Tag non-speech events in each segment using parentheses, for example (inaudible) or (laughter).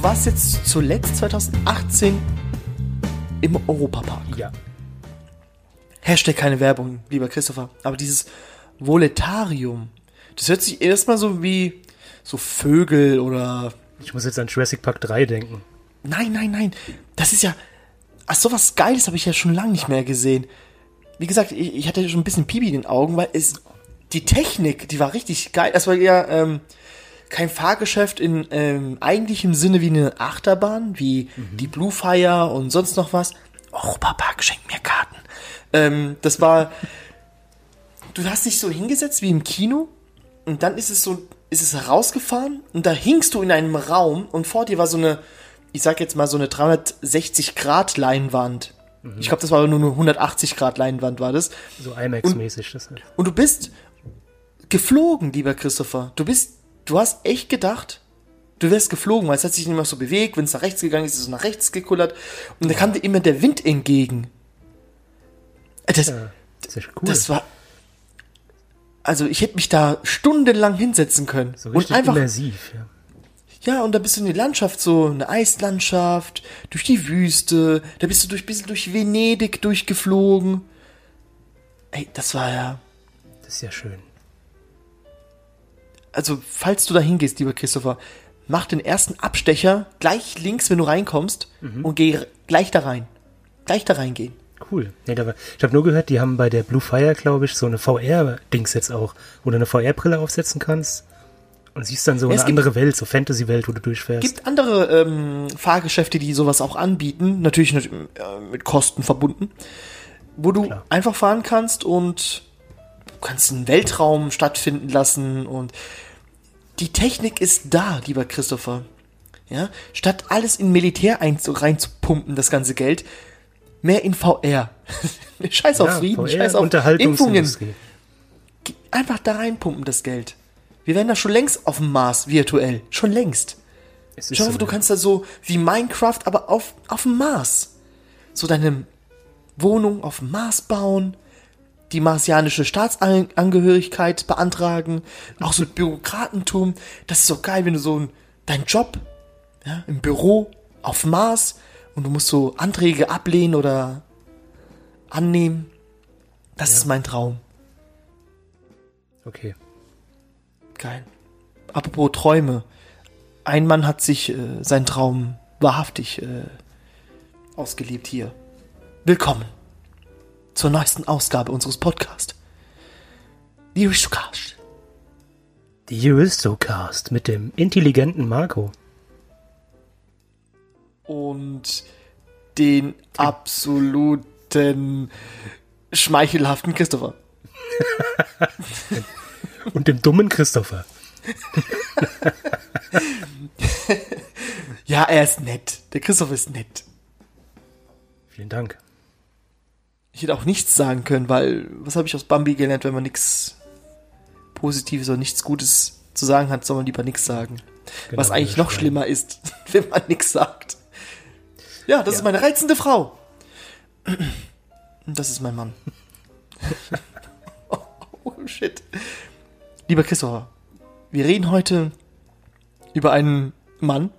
du warst jetzt zuletzt 2018 im Europapark. Ja. Hashtag keine Werbung, lieber Christopher. Aber dieses Voletarium, das hört sich erstmal so wie so Vögel oder. Ich muss jetzt an Jurassic Park 3 denken. Nein, nein, nein. Das ist ja. Ach, sowas Geiles habe ich ja schon lange nicht mehr gesehen. Wie gesagt, ich, ich hatte schon ein bisschen Pipi in den Augen, weil es. Die Technik, die war richtig geil. Das war ja ähm, kein Fahrgeschäft in ähm, eigentlichem Sinne wie eine Achterbahn, wie die Blue Fire und sonst noch was. Europapark schenkt mir Karten. Ähm, das war. (laughs) Du hast dich so hingesetzt wie im Kino und dann ist es so, ist es rausgefahren und da hingst du in einem Raum und vor dir war so eine, ich sag jetzt mal so eine 360 Grad Leinwand. Ich glaube, das war aber nur eine 180 Grad Leinwand war das. So IMAX-mäßig. Das halt. Und du bist geflogen, lieber Christopher. Du bist, du hast echt gedacht, du wärst geflogen, weil es hat sich nicht mehr so bewegt. Wenn es nach rechts gegangen ist, ist es nach rechts gekullert. Und da kam dir immer der Wind entgegen. Äh, Das, Ja, das ist cool. das war. Also ich hätte mich da stundenlang hinsetzen können. so und einfach. immersiv. Ja. Ja, und da bist du in die Landschaft, so eine Eislandschaft, durch die Wüste, da bist du durch bisschen durch Venedig durchgeflogen. Ey, das war ja. Das ist ja schön. Also, falls du da hingehst, lieber Christopher, mach den ersten Abstecher gleich links, wenn du reinkommst, und geh gleich da rein. Gleich da reingehen. Cool. Nee, da war, ich habe nur gehört, die haben bei der Blue Fire, glaube ich, so eine VR-Dings jetzt auch, wo du eine VR-Brille aufsetzen kannst und siehst dann so Ja, es eine gibt- andere Welt, so Fantasy-Welt, wo du durchfährst. gibt andere ähm, Fahrgeschäfte, die sowas auch anbieten, natürlich nicht, äh, mit Kosten verbunden, wo du Klar. einfach fahren kannst und du kannst einen Weltraum stattfinden lassen und die Technik ist da, lieber Christopher. Ja, statt alles in Militär einzu- reinzupumpen, das ganze Geld, mehr in VR. (laughs) scheiß auf ja, Frieden, VR, scheiß auf Impfungen. Einfach da reinpumpen, das Geld. Wir wären da schon längst auf dem Mars, virtuell. Schon längst. Schau, so, du kannst da so wie Minecraft, aber auf, auf dem Mars. So deine Wohnung auf dem Mars bauen, die marsianische Staatsangehörigkeit beantragen, auch so Bürokratentum. Das ist so geil, wenn du so ein, dein Job ja, im Büro auf Mars und du musst so Anträge ablehnen oder annehmen. Das ist mein Traum. Okay. Geil. Apropos Träume. Ein Mann hat sich äh, seinen Traum wahrhaftig äh, ausgelebt hier. Willkommen zur neuesten Ausgabe unseres Podcasts. The Aristocast. Die Aristocast mit dem intelligenten Marco. Und den absoluten schmeichelhaften Christopher. (laughs) Und dem dummen Christopher. (laughs) Ja, er ist nett. Der Christopher ist nett. Vielen Dank. Ich hätte auch nichts sagen können, weil was habe ich aus Bambi gelernt, wenn man nichts Positives oder nichts Gutes zu sagen hat, soll man lieber nichts sagen. Genau, was eigentlich noch schlimmer ist, (laughs) wenn man nichts sagt. Ja, das ist meine reizende Frau. Und das ist mein Mann. (laughs) oh shit. Lieber Christopher, wir reden heute über einen Mann.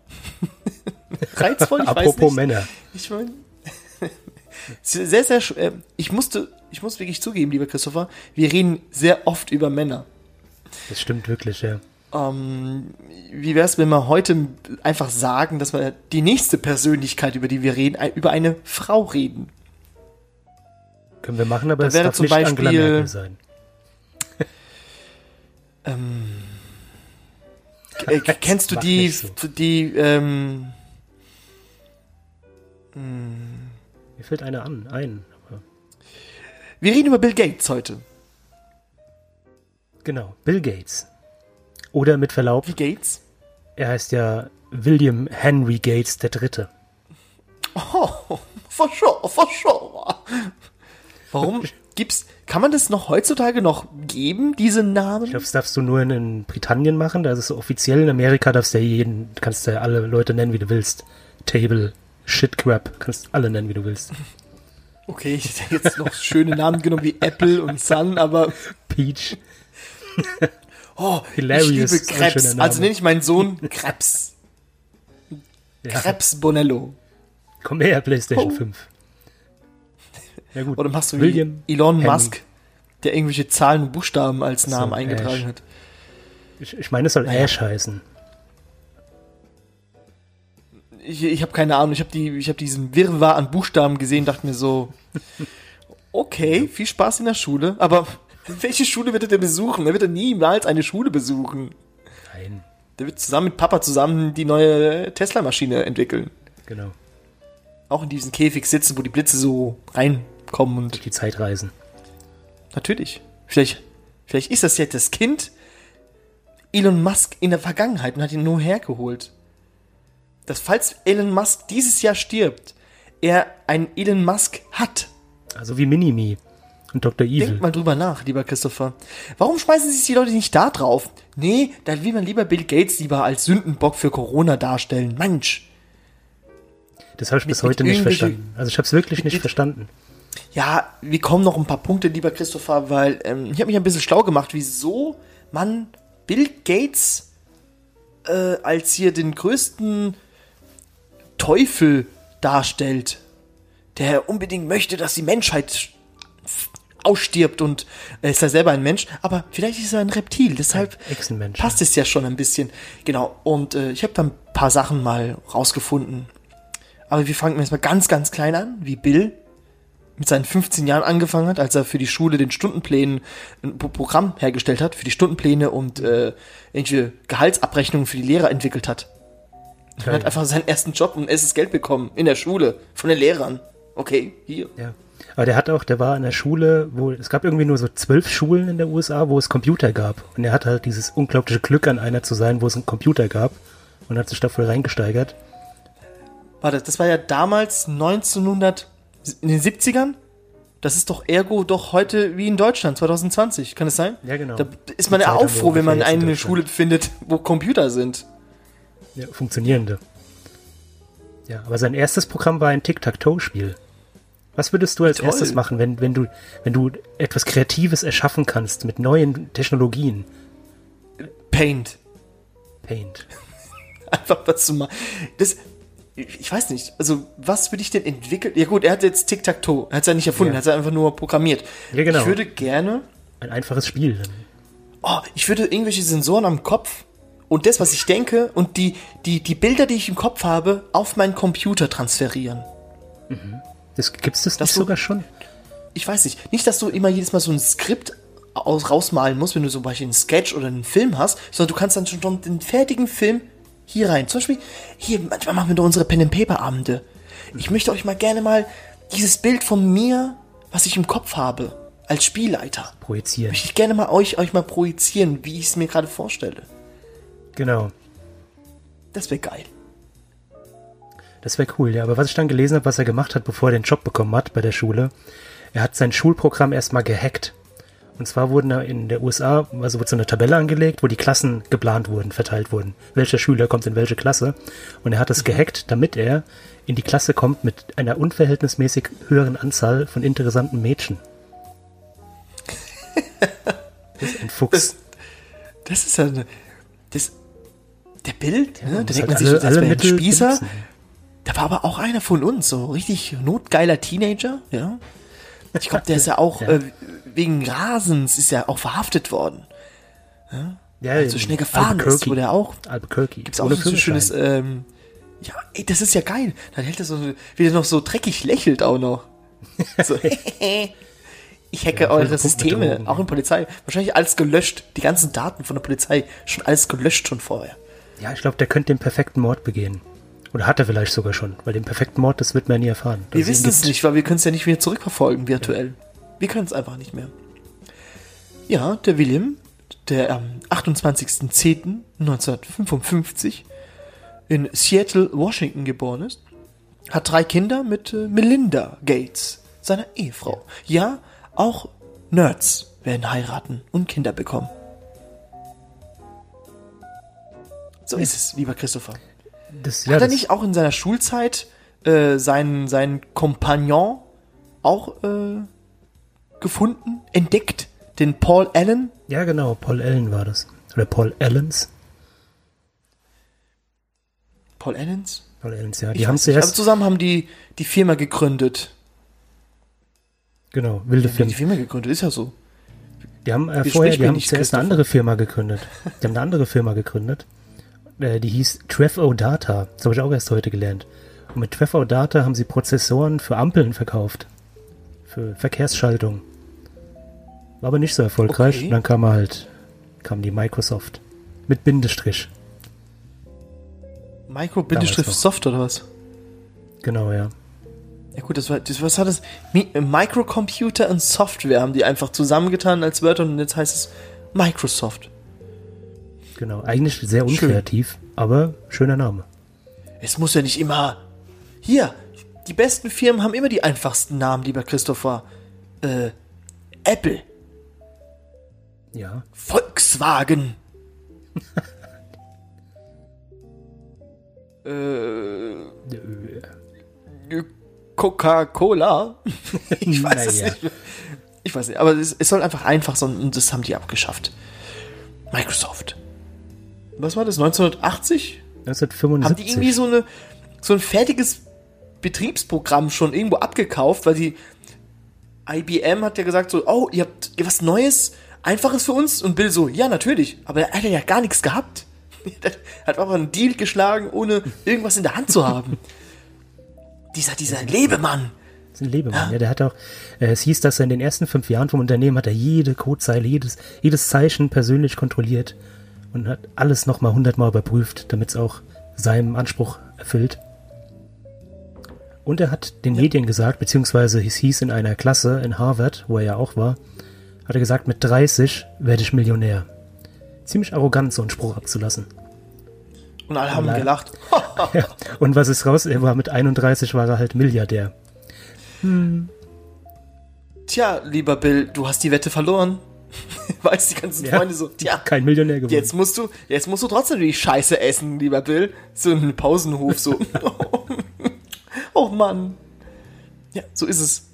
(laughs) Reizvoll, ich weiß Apropos nicht. Männer. Ich meine, sehr, sehr, äh, ich musste, ich muss wirklich zugeben, lieber Christopher, wir reden sehr oft über Männer. Das stimmt wirklich, ja. Ähm, wie wäre es, wenn wir heute einfach sagen, dass wir die nächste Persönlichkeit, über die wir reden, über eine Frau reden? Können wir machen, aber Da es wäre darf zum nicht Angela Beispiel- Merkel sein. (laughs) Äh, kennst du die, so. die, ähm, Mir fällt einer an, ein. Wir reden über Bill Gates heute. genau, Bill Gates. Oder mit Verlaub, Wie Gates? er heißt ja William Henry Gates der Dritte. Oh, for sure, for sure. Warum (laughs) gibt's, kann man das noch heutzutage noch geben, diese Namen? Ich glaube, das darfst du nur in, in Britannien machen. Da ist es so offiziell. In Amerika darfst du ja jeden, kannst du ja alle Leute nennen, wie du willst. Table, Shit Crap, kannst alle nennen, wie du willst. Okay, ich hätte jetzt noch schöne Namen genommen wie Apple und Sun, aber Peach. oh, Hilarious ich liebe Krebs. Also nenne ich meinen Sohn Krebs. Ja. Krebs Bonello. Komm her, PlayStation Oh. 5. Ja gut. Oder machst du wie William Elon Henning. Musk, der irgendwelche Zahlen und Buchstaben als So, Namen eingetragen Ash. hat. Ich, ich meine, es soll Naja. Ash heißen. Ich, ich habe keine Ahnung, ich habe die, ich habe diesen Wirrwarr an Buchstaben gesehen, dachte mir so, okay, viel Spaß in der Schule, aber welche Schule wird er denn besuchen? Er wird ja niemals eine Schule besuchen. Nein, Der wird zusammen mit Papa zusammen die neue Tesla-Maschine entwickeln. genau. Auch in diesem Käfig sitzen, wo die Blitze so reinkommen und Die Zeit reisen. natürlich. Vielleicht, vielleicht ist das jetzt das Kind Elon Musk in der Vergangenheit und hat ihn nur hergeholt. Dass falls Elon Musk dieses Jahr stirbt, er einen Elon Musk hat. Also wie Minimi und Dr. Evil. Denkt mal drüber nach, lieber Christopher. Warum schmeißen sich die Leute nicht da drauf? Nee, da will man lieber Bill Gates lieber als Sündenbock für Corona darstellen. Mensch. Das habe ich bis mit heute nicht verstanden. Also ich habe es wirklich nicht mit- verstanden. Ja, wir kommen noch ein paar Punkte, lieber Christopher, weil ähm, ich habe mich ein bisschen schlau gemacht, wieso man Bill Gates äh, als hier den größten Teufel darstellt, der unbedingt möchte, dass die Menschheit ausstirbt und er ist ja selber ein Mensch, aber vielleicht ist er ein Reptil, deshalb Echsenmensch. passt es ja schon ein bisschen. Genau, und äh, ich habe da ein paar Sachen mal rausgefunden. Aber wir fangen jetzt mal ganz, ganz klein an, wie Bill mit seinen 15 Jahren angefangen hat, als er für die Schule den Stundenplänen ein Pro- Programm hergestellt hat, für die Stundenpläne und äh, irgendwelche Gehaltsabrechnungen für die Lehrer entwickelt hat. Er hat einfach seinen ersten Job und erstes Geld bekommen in der Schule von den Lehrern. Okay, hier. Ja. Aber der hat auch, der war in der Schule, wo es gab irgendwie nur so zwölf Schulen in der USA, wo es Computer gab. Und er hat halt dieses unglaubliche Glück, an einer zu sein, wo es einen Computer gab und hat sich da voll reingesteigert. Warte, das war ja damals 1900 in den 70ern. Das ist doch ergo doch heute wie in Deutschland 2020, kann es sein? Ja, genau. Da ist man ja auch froh, wenn man eine. Schule findet, wo Computer sind. Ja, funktionierende. Ja, aber sein erstes Programm war ein Tic-Tac-Toe-Spiel. Was würdest du als Toll. erstes machen, wenn, wenn du, wenn du etwas Kreatives erschaffen kannst mit neuen Technologien? Paint. Paint. (laughs) Einfach was zu machen. Das, ich weiß nicht, also was würde ich denn entwickeln? Ja gut, er hat jetzt Tic-Tac-Toe. Er hat es ja nicht erfunden, Ja. er hat es einfach nur programmiert. Ja, genau. Ich würde gerne, Ein einfaches Spiel. oh, ich würde irgendwelche Sensoren am Kopf und das, was ich denke und die, die, die Bilder, die ich im Kopf habe, auf meinen Computer transferieren. Das, gibt's das, Das nicht so- sogar schon? ich weiß nicht, nicht, dass du immer jedes Mal so ein Skript aus, rausmalen musst, wenn du zum Beispiel einen Sketch oder einen Film hast, sondern du kannst dann schon den fertigen Film hier rein. Zum Beispiel, hier, manchmal machen wir doch unsere Pen-and-Paper-Abende. Ich möchte euch mal gerne mal dieses Bild von mir, was ich im Kopf habe, als Spielleiter, Projizieren. möchte ich gerne mal euch, euch mal projizieren, wie ich es mir gerade vorstelle. Genau. Das wäre geil. Das wäre cool, ja. Aber was ich dann gelesen habe, was er gemacht hat, bevor er den Job bekommen hat bei der Schule, er hat sein Schulprogramm erstmal gehackt. Und zwar wurden da in der USA, also wird so eine Tabelle angelegt, wo die Klassen geplant wurden, verteilt wurden. Welcher Schüler kommt in welche Klasse. Und er hat es gehackt, damit er in die Klasse kommt mit einer unverhältnismäßig höheren Anzahl von interessanten Mädchen. (laughs) Das ist ein Fuchs. Das, das ist ja eine, das, der Bild, ne, da denkt man sich, alle- das alle wäre ein Mittel Spießer. benutzen. Da war aber auch einer von uns, so richtig notgeiler Teenager, ja. Ich glaube, der ist ja auch (laughs) Ja. Äh, wegen Rasens ist ja auch verhaftet worden. Ja, Weil so schnell gefahren ist, wo der auch Albuquerque. gibt's auch Ohne so ein schönes, ähm, ja, ey, das ist ja geil. Dann hält er so, wie der noch so dreckig lächelt auch noch. (laughs) So, (laughs) ich hacke Ja, eure Systeme, auch ja. in Polizei. Wahrscheinlich alles gelöscht. Die ganzen Daten von der Polizei schon alles gelöscht schon vorher. Ja, ich glaube, der könnte den perfekten Mord begehen. Oder hat er vielleicht sogar schon, weil den perfekten Mord, das wird man nie erfahren. Wir wissen es nicht, weil wir können es ja nicht wieder zurückverfolgen virtuell. Wir können es einfach nicht mehr. Ja, der William, der am 28.10.1955 in Seattle, Washington geboren ist, hat drei Kinder mit äh, Melinda Gates, seiner Ehefrau. Ja, auch Nerds werden heiraten und Kinder bekommen. So ist es, lieber Christopher. Das, ja, Hat er nicht auch in seiner Schulzeit äh, seinen, seinen Kompagnon auch äh, gefunden, entdeckt? Den Paul Allen? ja, genau, Paul Allen war das. Oder Paul Allens. Paul Allens? Paul Ellens, ja. Die Ich haben zuerst, zusammen haben die die Firma gegründet. genau, wilde Die Film. Firma gegründet, ist ja so. Die haben äh, vorher, die haben zuerst eine andere Firma gegründet. Die haben eine andere Firma gegründet. (laughs) Äh, die hieß Trefo Data. Das habe ich auch erst heute gelernt. Und mit Trefo Data haben sie Prozessoren für Ampeln verkauft. Für Verkehrsschaltung. War aber nicht so erfolgreich. Okay. Und dann kam halt, kam die Microsoft. Mit Bindestrich. Micro-Soft oder was? Genau, ja. Ja gut, das war, das, was hat das? Mi Microcomputer und Software haben die einfach zusammengetan als Wörter und jetzt heißt es Microsoft. Genau. Eigentlich sehr unkreativ, aber schöner Name. Es muss ja nicht immer. Hier, die besten Firmen haben immer die einfachsten Namen, lieber Christopher. Äh, Apple, Ja. Volkswagen. (laughs) äh, Coca-Cola. (laughs) Ich weiß es Naja. nicht. Ich weiß nicht, aber es, es soll einfach einfach sein und das haben die abgeschafft. Microsoft. Was war das? 1980? 1975. Haben die irgendwie so, eine, so ein fertiges Betriebsprogramm schon irgendwo abgekauft, weil die IBM hat ja gesagt so, oh, ihr habt ihr was Neues, Einfaches für uns? Und Bill so, ja, natürlich. Aber er hat ja gar nichts gehabt. (laughs) Er hat einfach einen Deal geschlagen, ohne irgendwas in der Hand zu haben. (laughs) dieser, dieser Lebemann. Das ist ein Lebemann, ja, der hat auch, äh, es hieß, dass er in den ersten fünf Jahren vom Unternehmen hat er jede Codezeile, jedes, jedes Zeichen persönlich kontrolliert und hat alles nochmal hundertmal überprüft, damit es auch seinem Anspruch erfüllt. Und er hat den Medien gesagt, beziehungsweise es hieß in einer Klasse in Harvard, wo er ja auch war, hat er gesagt, mit 30 werde ich Millionär. Ziemlich arrogant, so einen Spruch abzulassen. Und alle haben Nein. gelacht. (laughs) Ja. Und was ist raus? Er war mit 31 war er halt Milliardär. Tja, lieber Bill, du hast die Wette verloren. (laughs) Weißt die ganzen Ja. Freunde so, tja, Kein Millionär geworden. jetzt musst du, jetzt musst du trotzdem die Scheiße essen, lieber Bill. So im Pausenhof so. (laughs) (laughs) oh Mann. Ja, so ist es.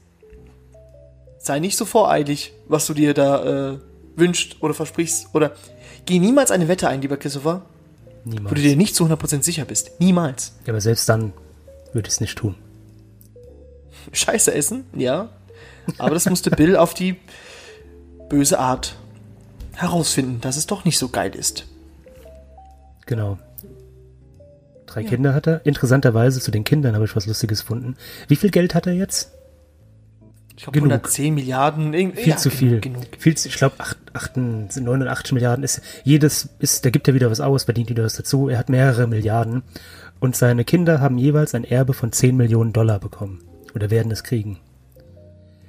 Sei nicht so voreilig, was du dir da äh, wünscht oder versprichst. Oder geh niemals eine Wette ein, lieber Christopher, Niemals. wo du dir nicht zu 100% sicher bist. Niemals. Ja, aber selbst dann würde ich es nicht tun. Scheiße essen, ja. Aber das musste Bill auf die böse Art herausfinden, dass es doch nicht so geil ist. Genau. Drei Kinder hat er. Interessanterweise zu den Kindern habe ich was Lustiges gefunden. Wie viel Geld hat er jetzt? Ich glaube Genug. 110 Milliarden. Viel ja, zu viel. Genug. viel zu, ich glaube, 89 Milliarden ist jedes ist, da gibt er wieder was aus, verdient wieder was dazu. Er hat mehrere Milliarden und seine Kinder haben jeweils ein Erbe von 10 Millionen Dollar bekommen oder werden es kriegen.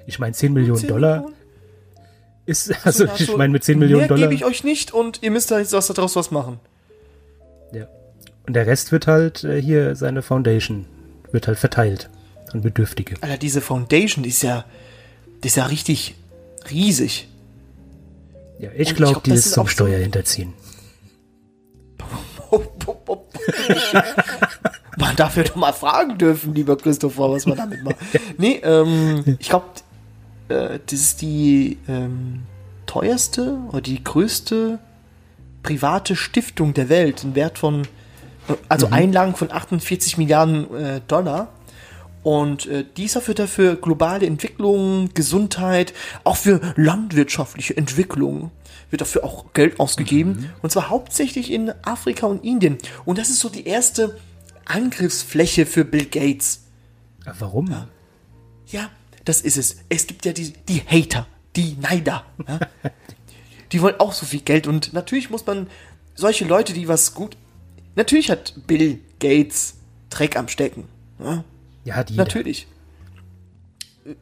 Ich meine, 10 Millionen 10 Dollar Millionen? Ist also Ja, ich so, meine mit 10 Millionen mehr Dollar gebe ich euch nicht und ihr müsst da jetzt was daraus was machen. Ja. Und der Rest wird halt äh, hier seine Foundation wird halt verteilt an Bedürftige. Alter, diese Foundation, die ist ja, die ist ja richtig riesig. Ja, ich glaube, glaub, die ist zum auch so- Steuerhinterziehen. (laughs) Man darf ja doch mal fragen dürfen, lieber Christopher, was man damit macht. Nee, ähm, ich glaube, äh, das ist die ähm, teuerste oder die größte private Stiftung der Welt, ein Wert von, also Einlagen von 48 Milliarden äh, Dollar. Und äh, dieser wird dafür globale Entwicklung, Gesundheit, auch für landwirtschaftliche Entwicklung wird dafür auch Geld ausgegeben. Und zwar hauptsächlich in Afrika und Indien. Und das ist so die erste Angriffsfläche für Bill Gates. Warum? Ja, das ist es. Es gibt ja die, die Hater, die Neider. Ja? (laughs) die wollen auch so viel Geld. Und natürlich muss man solche Leute, die was gut. Natürlich hat Bill Gates Dreck am Stecken. Ja? Ja, hat jeder. Natürlich.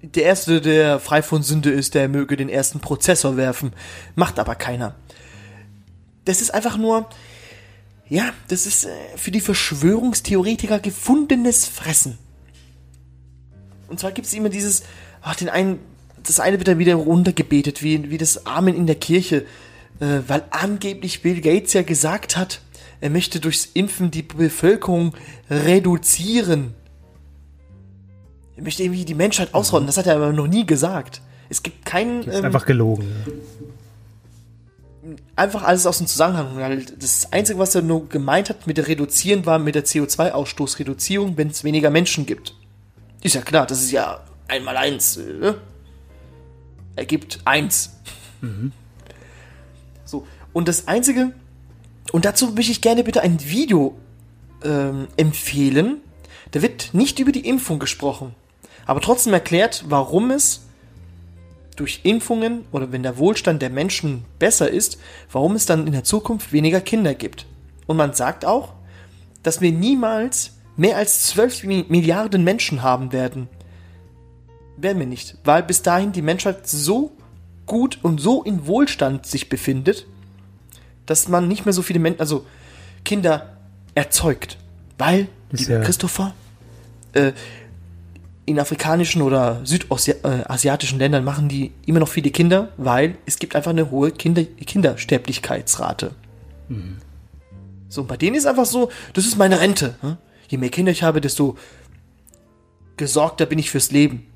Der Erste, der frei von Sünde ist, der möge den ersten Prozessor werfen. Macht aber keiner. Das ist einfach nur, ja, das ist äh, für die Verschwörungstheoretiker gefundenes Fressen. Und zwar gibt es immer dieses, ach, den einen, das eine wird dann wieder runtergebetet, wie, wie das Amen in der Kirche, äh, weil angeblich Bill Gates ja gesagt hat, er möchte durchs Impfen die Bevölkerung reduzieren. Er möchte irgendwie die Menschheit ausrotten. Das hat er aber noch nie gesagt. Es gibt keinen. Ist Ähm, einfach gelogen. einfach alles aus dem Zusammenhang. weil Das Einzige, was er nur gemeint hat mit der Reduzieren, war mit der CO2-Ausstoßreduzierung, wenn es weniger Menschen gibt. Ist ja klar, das ist ja einmal eins. Ne? Ergibt eins. So, und das Einzige, und dazu möchte ich gerne bitte ein Video ähm, empfehlen. Da wird nicht über die Impfung gesprochen, aber trotzdem erklärt, warum es durch Impfungen oder wenn der Wohlstand der Menschen besser ist, warum es dann in der Zukunft weniger Kinder gibt. Und man sagt auch, dass wir niemals mehr als 12 Mi- Milliarden Menschen haben werden. Werden wir nicht, weil bis dahin die Menschheit so gut und so in Wohlstand sich befindet, dass man nicht mehr so viele Menschen, also Kinder erzeugt. Weil, lieber ja- Christopher, äh, in afrikanischen oder südasiatischen Ländern machen die immer noch viele Kinder, weil es gibt einfach eine hohe Kinder Kindersterblichkeitsrate. So, und bei denen ist einfach so, das ist meine Rente. hm? Je mehr Kinder ich habe, desto gesorgter bin ich fürs Leben.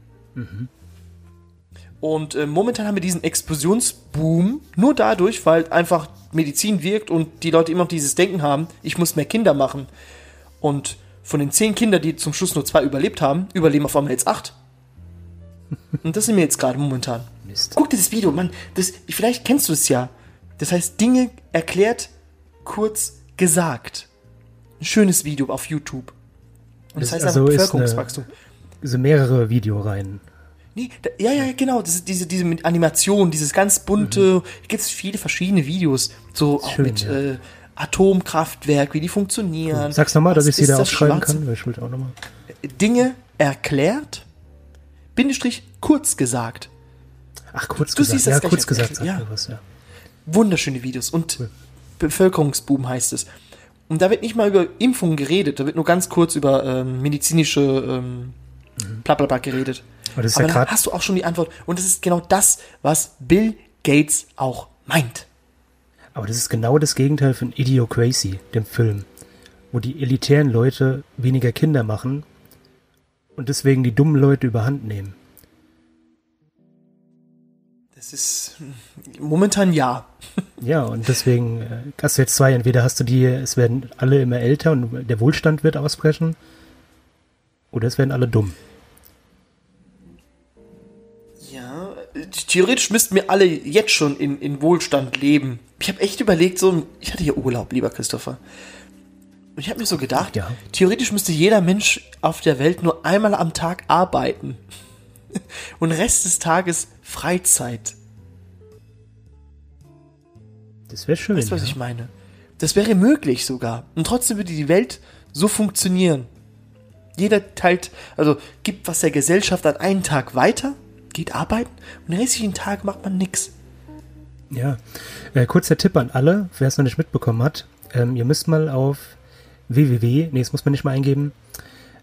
Und äh, momentan haben wir diesen Explosionsboom nur dadurch, weil einfach Medizin wirkt und die Leute immer noch dieses Denken haben, ich muss mehr Kinder machen. Und von den zehn Kindern, die zum Schluss nur zwei überlebt haben, überleben auf einmal jetzt acht. (laughs) Und das sind wir jetzt gerade momentan. Mist. Guck dir das Video, Mann. Das, vielleicht kennst du es ja. Das heißt, Dinge erklärt, kurz gesagt. Ein schönes Video auf YouTube. Und das Das- heißt also einfach Bevölkerungswachstum. So mehrere Videoreihen. Nee, da, ja, ja, genau. Das ist diese, diese mit Animation, dieses ganz bunte. Mhm. Gibt es viele verschiedene Videos. So auch schön, mit ja. äh, Atomkraftwerk, wie die funktionieren. Sag's nochmal, dass ich sie da aufschreiben kann, weil ich auch nochmal. Dinge erklärt, Bindestrich kurz gesagt. Ach, kurz Du gesagt. siehst das Ja, kurz gesagt sagt Ja. was, ja. Wunderschöne Videos und Bevölkerungsboom heißt es. Und da wird nicht mal über Impfungen geredet, da wird nur ganz kurz über ähm, medizinische ähm, Blablabla geredet. Aber das ist Aber ja dann hast du auch schon die Antwort. Und das ist genau das, was Bill Gates auch meint. Aber das ist genau das Gegenteil von Idiocracy, dem Film, wo die elitären Leute weniger Kinder machen und deswegen die dummen Leute überhand nehmen. Das ist momentan ja. Ja, und deswegen äh, hast du jetzt zwei. Entweder hast du die, es werden alle immer älter und der Wohlstand wird ausbrechen, oder es werden alle dumm. Ja, äh, theoretisch müssten wir alle jetzt schon in, in Wohlstand leben. Ich habe echt überlegt, so, ich hatte hier Urlaub, lieber Christopher. Und ich habe mir so gedacht, Ja. theoretisch müsste jeder Mensch auf der Welt nur einmal am Tag arbeiten. (laughs) Und Rest des Tages Freizeit. Das wäre schön. Weißt du, was ja. ich meine? Das wäre möglich sogar. Und trotzdem würde die Welt so funktionieren. Jeder teilt, also gibt was der Gesellschaft an einen Tag weiter, geht arbeiten und den restlichen Tag macht man nix. Ja, äh, kurzer Tipp an alle, wer es noch nicht mitbekommen hat. Ähm, ihr müsst mal auf www, nee, das muss man nicht mal eingeben.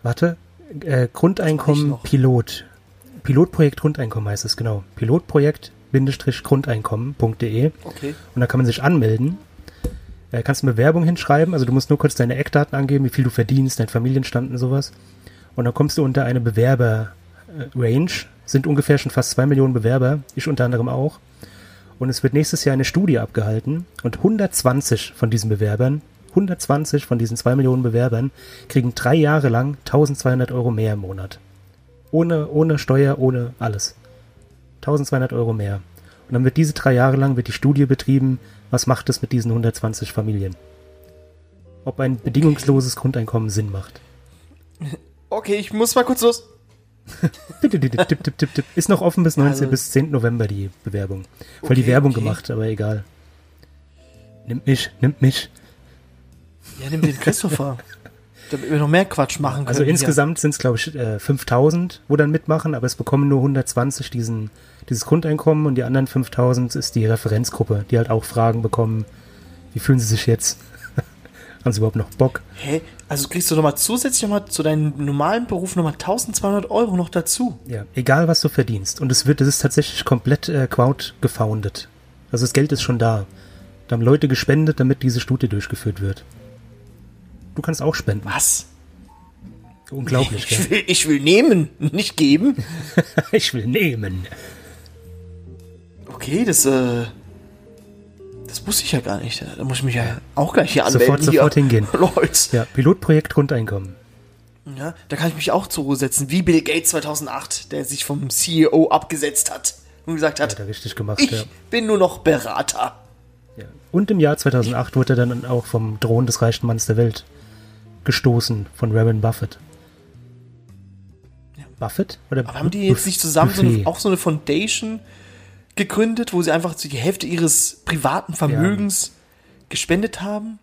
Warte, äh, Grundeinkommen. Pilot. Pilotprojekt Grundeinkommen heißt es, genau. Pilotprojekt-Grundeinkommen.de Okay. und da kann man sich anmelden. Äh, kannst eine Bewerbung hinschreiben, also du musst nur kurz deine Eckdaten angeben, wie viel du verdienst, dein Familienstand und sowas. Und dann kommst du unter eine Bewerber-Range. Sind ungefähr schon fast zwei Millionen Bewerber, ich unter anderem auch. Und es wird nächstes Jahr eine Studie abgehalten und 120 von diesen Bewerbern, 120 von diesen zwei Millionen Bewerbern kriegen drei Jahre lang 1200 Euro mehr im Monat. Ohne, ohne Steuer, ohne alles. 1200 Euro mehr. Und dann wird diese drei Jahre lang wird die Studie betrieben, was macht es mit diesen 120 Familien? Ob ein bedingungsloses Grundeinkommen Sinn macht. Okay, ich muss mal kurz los. (laughs) Tipp, tipp, tipp, tipp. Ist noch offen bis 19, Also- bis 10. November die Bewerbung. Voll die Okay, Werbung okay. gemacht, aber egal. Nimmt mich, nimmt mich. Ja, nimm den Christopher. (laughs) damit wir noch mehr Quatsch machen können. Also insgesamt sind es, glaube ich, äh, 5000, wo dann mitmachen, aber es bekommen nur 120 diesen, dieses Grundeinkommen und die anderen 5000 ist die Referenzgruppe, die halt auch Fragen bekommen. Wie fühlen sie sich jetzt? (laughs) Haben sie überhaupt noch Bock? Hä? Also kriegst du nochmal zusätzlich nochmal zu deinem normalen Beruf nochmal 1200 Euro noch dazu. Ja, egal was du verdienst. Und es wird, es ist tatsächlich komplett äh, crowd gefoundet. Also das Geld ist schon da. Da haben Leute gespendet, damit diese Studie durchgeführt wird. Du kannst auch spenden. Was? Unglaublich, Ich gell? will, ich will nehmen, nicht geben. (laughs) Ich will nehmen. Okay, das, äh. Das wusste ich ja gar nicht. Da muss ich mich ja auch gleich hier anmelden. Sofort, sofort hier. hingehen. (laughs) Leute. Ja, Pilotprojekt Grundeinkommen. Ja, da kann ich mich auch zur Ruhe setzen, wie Bill Gates 2008, der sich vom CEO abgesetzt hat und gesagt hat, er richtig gemacht, ich ja. bin nur noch Berater. ja. Und im Jahr 2008 wurde er dann auch vom Thron des reichsten Manns der Welt gestoßen von Warren Buffett. Buffett? Oder Aber haben die jetzt nicht zusammen so eine, auch so eine Foundation gegründet, wo sie einfach so die Hälfte ihres privaten Vermögens gespendet haben?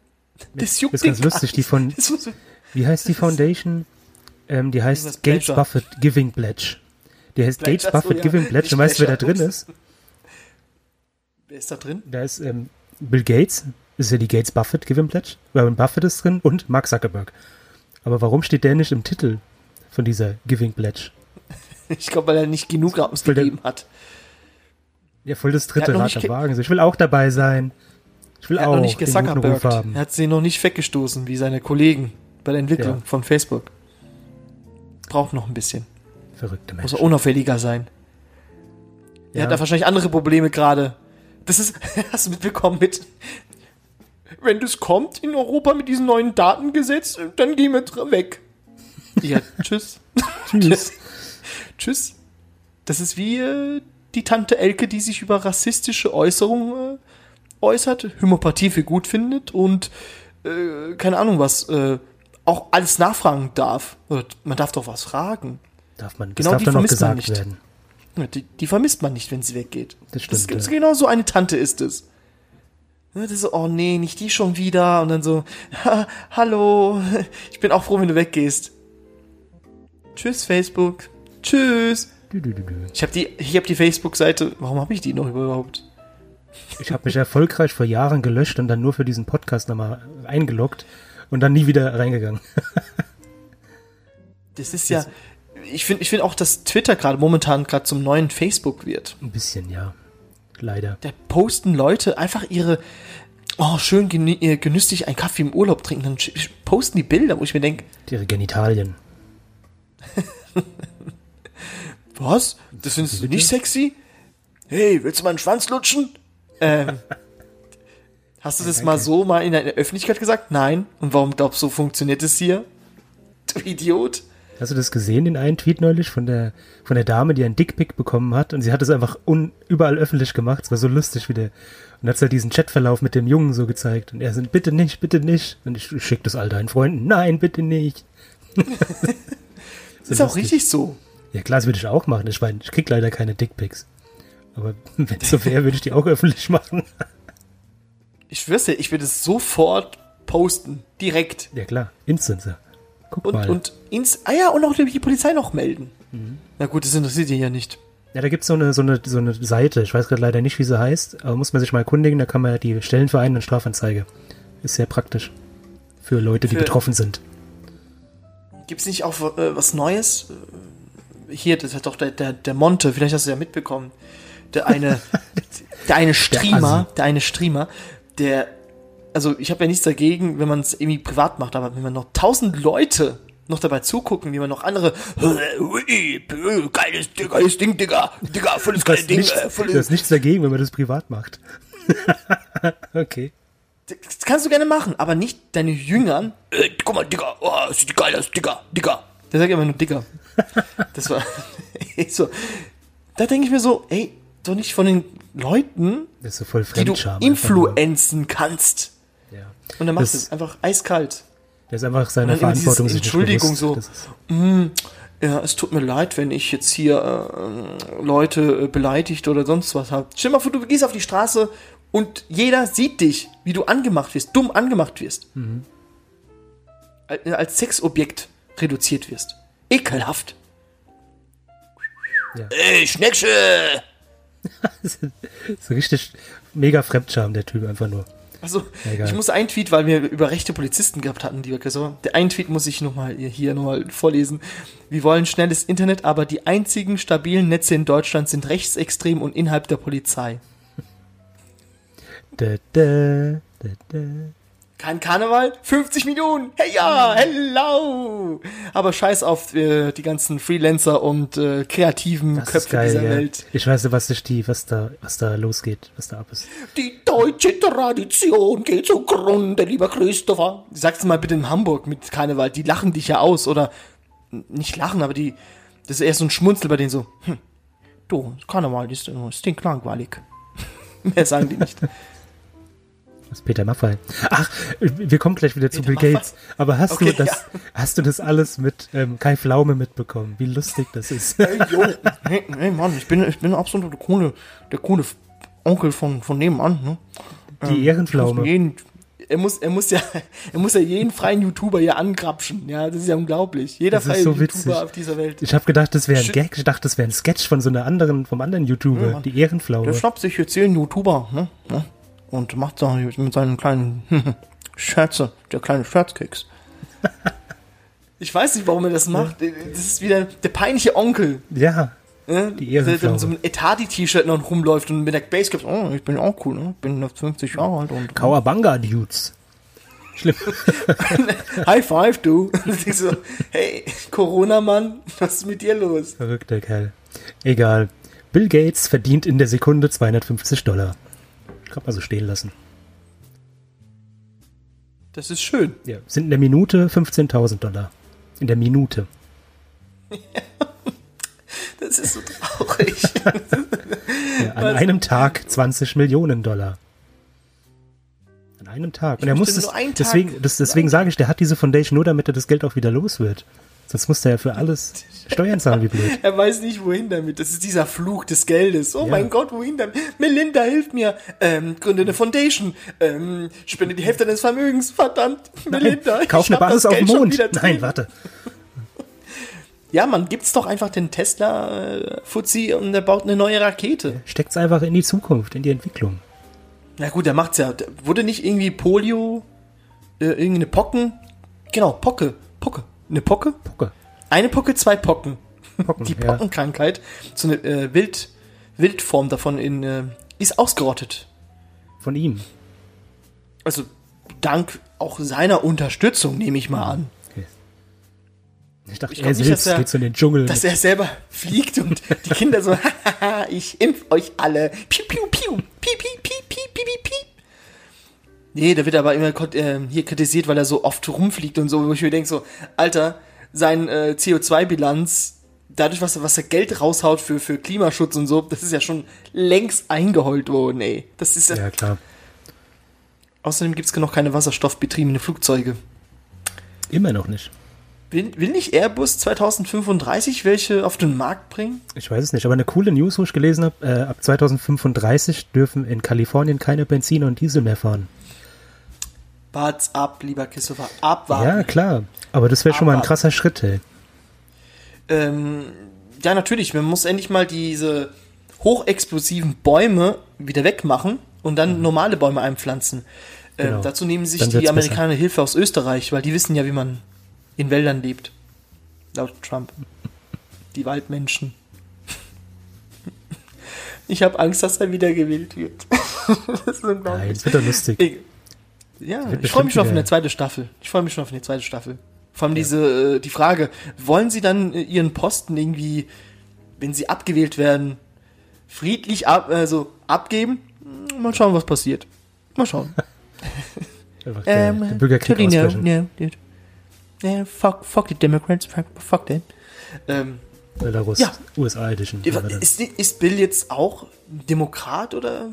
Das juckt ist den ganz lustig, die von-. Das Wie heißt die Foundation? Ähm, die heißt Gates. Buffett Giving Pledge. Die heißt Gates Buffett ja. Giving Pledge. Und weißt du, wer da drin ist? Wer ist da drin? Da ist ähm, Bill Gates, ist ja die Gates Buffett Giving Pledge. Warren Buffett ist drin und Mark Zuckerberg. Aber warum steht der nicht im Titel von dieser Giving Pledge? (laughs) Ich glaube, weil er nicht genug ausgegeben hat. Ja, voll das dritte Rad am ge- Wagen. Ich will auch dabei sein. Ich will Er hat auch noch nicht haben. Er hat sie noch nicht weggestoßen, wie seine Kollegen bei der Entwicklung Ja. von Facebook. Braucht noch ein bisschen. Verrückte Muss Mensch. er unauffälliger sein. Er Ja. hat da wahrscheinlich andere Probleme gerade. Das ist, (laughs) hast du mitbekommen mit, wenn das kommt in Europa mit diesem neuen Datengesetz, dann gehen wir weg. Ja, tschüss. (laughs) Tschüss. (laughs) Tschüss. Das ist wie äh, die Tante Elke, die sich über rassistische Äußerungen äh, äußert, Homöopathie für gut findet und äh, keine Ahnung was, äh, auch alles nachfragen darf. Man darf doch was fragen. Darf man, das Genau darf die vermisst man nicht. werden. Die, die vermisst man nicht, wenn sie weggeht. Das stimmt, Das, ja. Genau so eine Tante ist es. Das ist so, oh nee, nicht die schon wieder. Und dann so, ha, (laughs) hallo, (laughs) ich bin auch froh, wenn du weggehst. Tschüss, Facebook. Tschüss. Ich habe die, ich hab die Facebook-Seite, warum habe ich die noch überhaupt? Ich habe mich erfolgreich vor Jahren gelöscht und dann nur für diesen Podcast nochmal eingeloggt und dann nie wieder reingegangen. (laughs) Das ist ja, ich finde ich find auch, dass Twitter gerade momentan gerade zum neuen Facebook wird. Ein bisschen, ja. Leider. Da posten Leute einfach ihre, oh, schön äh, genüsslich einen Kaffee im Urlaub trinken, dann posten die Bilder, wo ich mir denke, Ihre Genitalien. (laughs) Was? Das findest du nicht sexy? Hey, willst du mal einen Schwanz lutschen? Ähm, hast du das mal so mal in der Öffentlichkeit gesagt? Nein. Und warum glaubst du, so funktioniert es hier? Du Idiot. Hast du das gesehen, den einen Tweet neulich von der, von der Dame, die einen Dickpick bekommen hat und sie hat es einfach un, überall öffentlich gemacht. Es war so lustig wie der. Und hat halt diesen Chatverlauf mit dem Jungen so gezeigt. Und er so, bitte nicht, bitte nicht. Und ich schick das all deinen Freunden. Nein, bitte nicht. (laughs) So Ist auch lustig. richtig so. Ja klar, das würde ich auch machen. Ich meine, ich krieg leider keine Dickpics. Aber (laughs) wenn es so wäre, würde ich die auch öffentlich machen. (laughs) Ich dir, ich würde es sofort posten. Direkt. Ja klar, Instant. Guck Und, mal. und ins, ah ja, und auch die Polizei noch melden. Mhm. Na gut, das interessiert die ja nicht. Ja, da gibt's so eine, so, eine, so eine Seite, ich weiß gerade leider nicht, wie sie heißt, aber muss man sich mal erkundigen, da kann man ja die Stellen für einen und Strafanzeige. Ist sehr praktisch. Für Leute, die Für- betroffen sind. Gibt's nicht auch äh, was Neues? Hier, das hat doch der, der, der Monte, vielleicht hast du ja mitbekommen. Der eine, (laughs) der eine Streamer, Assi. der eine Streamer, der, also ich habe ja nichts dagegen, wenn man es irgendwie privat macht, aber wenn man noch tausend Leute noch dabei zugucken, wie man noch andere, "Ui, (laughs) geiles, geiles Ding, Digga, Digga, volles geiles Ding, äh, du hast nichts dagegen, wenn man das privat macht. (laughs) okay. Das kannst du gerne machen, aber nicht deine Jüngern. Äh, guck mal, Digga, oh, sieht geil aus, Digga, Digga. Der sagt immer nur Digga. Das war (laughs) so. Da denke ich mir so, ey, doch nicht von den Leuten, so die du influenzen kannst. Ja. Und dann machst du es einfach eiskalt. Der ist einfach immer Verantwortung dieses Entschuldigung so. Ist, Ja, es tut mir leid, wenn ich jetzt hier äh, Leute äh, beleidigt oder sonst was habe. Stell dir mal vor, du gehst auf die Straße und jeder sieht dich, wie du angemacht wirst, dumm angemacht wirst. Al- Als Sexobjekt reduziert wirst. Ekelhaft. Ja. Ey, Schnecksche! (laughs) so richtig mega Fremdscham, der Typ einfach nur. Also, Egal. ich muss einen Tweet, weil wir über rechte Polizisten gehabt hatten, lieber Christopher. Der einen Tweet muss ich nochmal hier nochmal vorlesen. Wir wollen schnelles Internet, aber die einzigen stabilen Netze in Deutschland sind rechtsextrem und innerhalb der Polizei. (laughs) Da, da, da, da. Kein Karneval? 50 Millionen! Hey ja, hello! Aber scheiß auf äh, die ganzen Freelancer und äh, kreativen Das ist Köpfe geil, dieser ja. Welt. Ich weiß nicht, was, sich die, was, da, was da losgeht, was da ab ist. Die deutsche Tradition geht zugrunde, lieber Christopher. Sag's mal bitte in Hamburg mit Karneval. Die lachen dich ja aus oder nicht lachen, aber die, das ist eher so ein Schmunzel bei denen so. Hm, du, Karneval ist, äh, ist langweilig. (laughs) Mehr sagen die nicht. Das ist Peter Maffay. Ach, wir kommen gleich wieder zu Peter Bill Maffay? Gates. Aber hast Okay, du das, hast du das alles mit ähm, Kai Pflaume mitbekommen? Wie lustig das ist. Hey, jo, hey, hey Mann, ich bin, ich bin absolut der coole, der coole Onkel von, von nebenan, ne? Die Ich muss Ehrenpflaume. Jeden, er muss, er muss ja, (laughs) er muss ja jeden freien YouTuber hier angrapschen. Ja, das ist ja unglaublich. Jeder freie so YouTuber witzig. auf dieser Welt. Ich habe gedacht, das wäre ein. Gag. Ich dachte, das wäre ein Sketch von so einer anderen, vom anderen YouTuber. Mann. die Der Ehrenpflaume. schnappt sich jetzt jeden YouTuber, ne? ne? Und macht da mit seinen kleinen (laughs) Scherze, der kleine Scherzkeks. (laughs) Ich weiß nicht, warum er das macht. Das ist wieder der peinliche Onkel. Ja, Ne? Die Der Ehrenpflaume. dann so mit Etadi-T-Shirt noch rumläuft und mit der Basecap, oh, ich bin auch cool, ne? Ich bin noch 50 Jahre alt und Kawabanga Dudes. Schlimm. (laughs) High Five, du. So, hey, Corona-Mann, was ist mit dir los? Verrückter Kerl. Egal. Bill Gates verdient in der Sekunde 250 Dollar. Kann man so stehen lassen. Das ist schön. Ja, sind in der Minute 15.000 Dollar. In der Minute. (laughs) Das ist so traurig. (laughs) Ja, an einem Tag 20 Millionen Dollar. An einem Tag. Und er muss das, nur einen Tag- deswegen, das, deswegen sage ich, der hat diese Foundation nur, damit er das Geld auch wieder los wird. Sonst muss der ja für alles Steuern zahlen, wie blöd. Er weiß nicht, wohin damit. Das ist dieser Fluch des Geldes. Oh Ja. mein Gott, wohin damit? Melinda, hilf mir. Ähm, gründe eine Foundation. Ähm, spende die Hälfte deines Vermögens. Verdammt, Melinda. ich Kauf eine Basis auf dem Mond. Nein, warte. Ja, man gibt's doch einfach den Tesla äh, und der baut eine neue Rakete. Steckt's einfach in die Zukunft, in die Entwicklung. Na gut, der macht's ja. Wurde nicht irgendwie Polio, äh, irgendeine Pocken? Genau, Pocke. Pocke. Eine Pocke? Pocke. Eine Pocke, zwei Pocken. Pocken, (laughs) Die ja. Pockenkrankheit, so eine äh, Wild, Wildform davon in, äh, ist ausgerottet. Von ihm. Also dank auch seiner Unterstützung, nehme ich mal an. Okay. Ich dachte, Ich er nicht, dass er- geht in den Dschungel. Dass mit- er selber fliegt und die Kinder so, (laughs) ich impf euch alle. Piu, piu, piu, piu, piu, piu, piu, piu, piu, piu. Nee, der wird aber immer kon- äh, hier kritisiert, weil er so oft rumfliegt und so, wo ich mir denke so, Alter, sein äh, CO2-Bilanz, dadurch, was er, was er Geld raushaut für, für Klimaschutz und so, das ist ja schon längst eingeheult worden, ey. Das ist ja, ja, klar. außerdem gibt's noch keine wasserstoffbetriebene Flugzeuge. Immer noch nicht. Will, will nicht Airbus 2035 welche auf den Markt bringen? Ich weiß es nicht, aber eine coole News, wo ich gelesen habe, äh, ab 2035 dürfen in Kalifornien keine Benziner und Diesel mehr fahren. Wart's ab, lieber Christopher, abwarten. Ja, klar. Aber das wäre schon mal ein krasser Schritt, ey. Ähm, ja, natürlich, man muss endlich mal diese hochexplosiven Bäume wieder wegmachen und dann normale Bäume einpflanzen. Ähm, Genau. Dazu nehmen sich die Amerikaner Hilfe aus Österreich, weil die wissen ja, wie man in Wäldern lebt. Laut Trump. Die Waldmenschen. (laughs) Ich habe Angst, dass er wieder gewählt wird. (laughs) das ist Nein, es wird doch lustig. Ich, ja, ich freue mich schon auf eine zweite Staffel. Ich freue mich schon auf eine zweite Staffel. Vor allem diese, äh, die Frage, wollen Sie dann äh, Ihren Posten irgendwie, wenn Sie abgewählt werden, friedlich ab, also abgeben? Hm, Mal schauen, was passiert. Mal schauen. (laughs) Der, Ähm, der Bürgerkrieg totally no, no, dude. Yeah, fuck, fuck the Democrats, fuck, fuck them. Ähm, Belarus, Ja. USA Edition. ist, ist Bill jetzt auch Demokrat oder?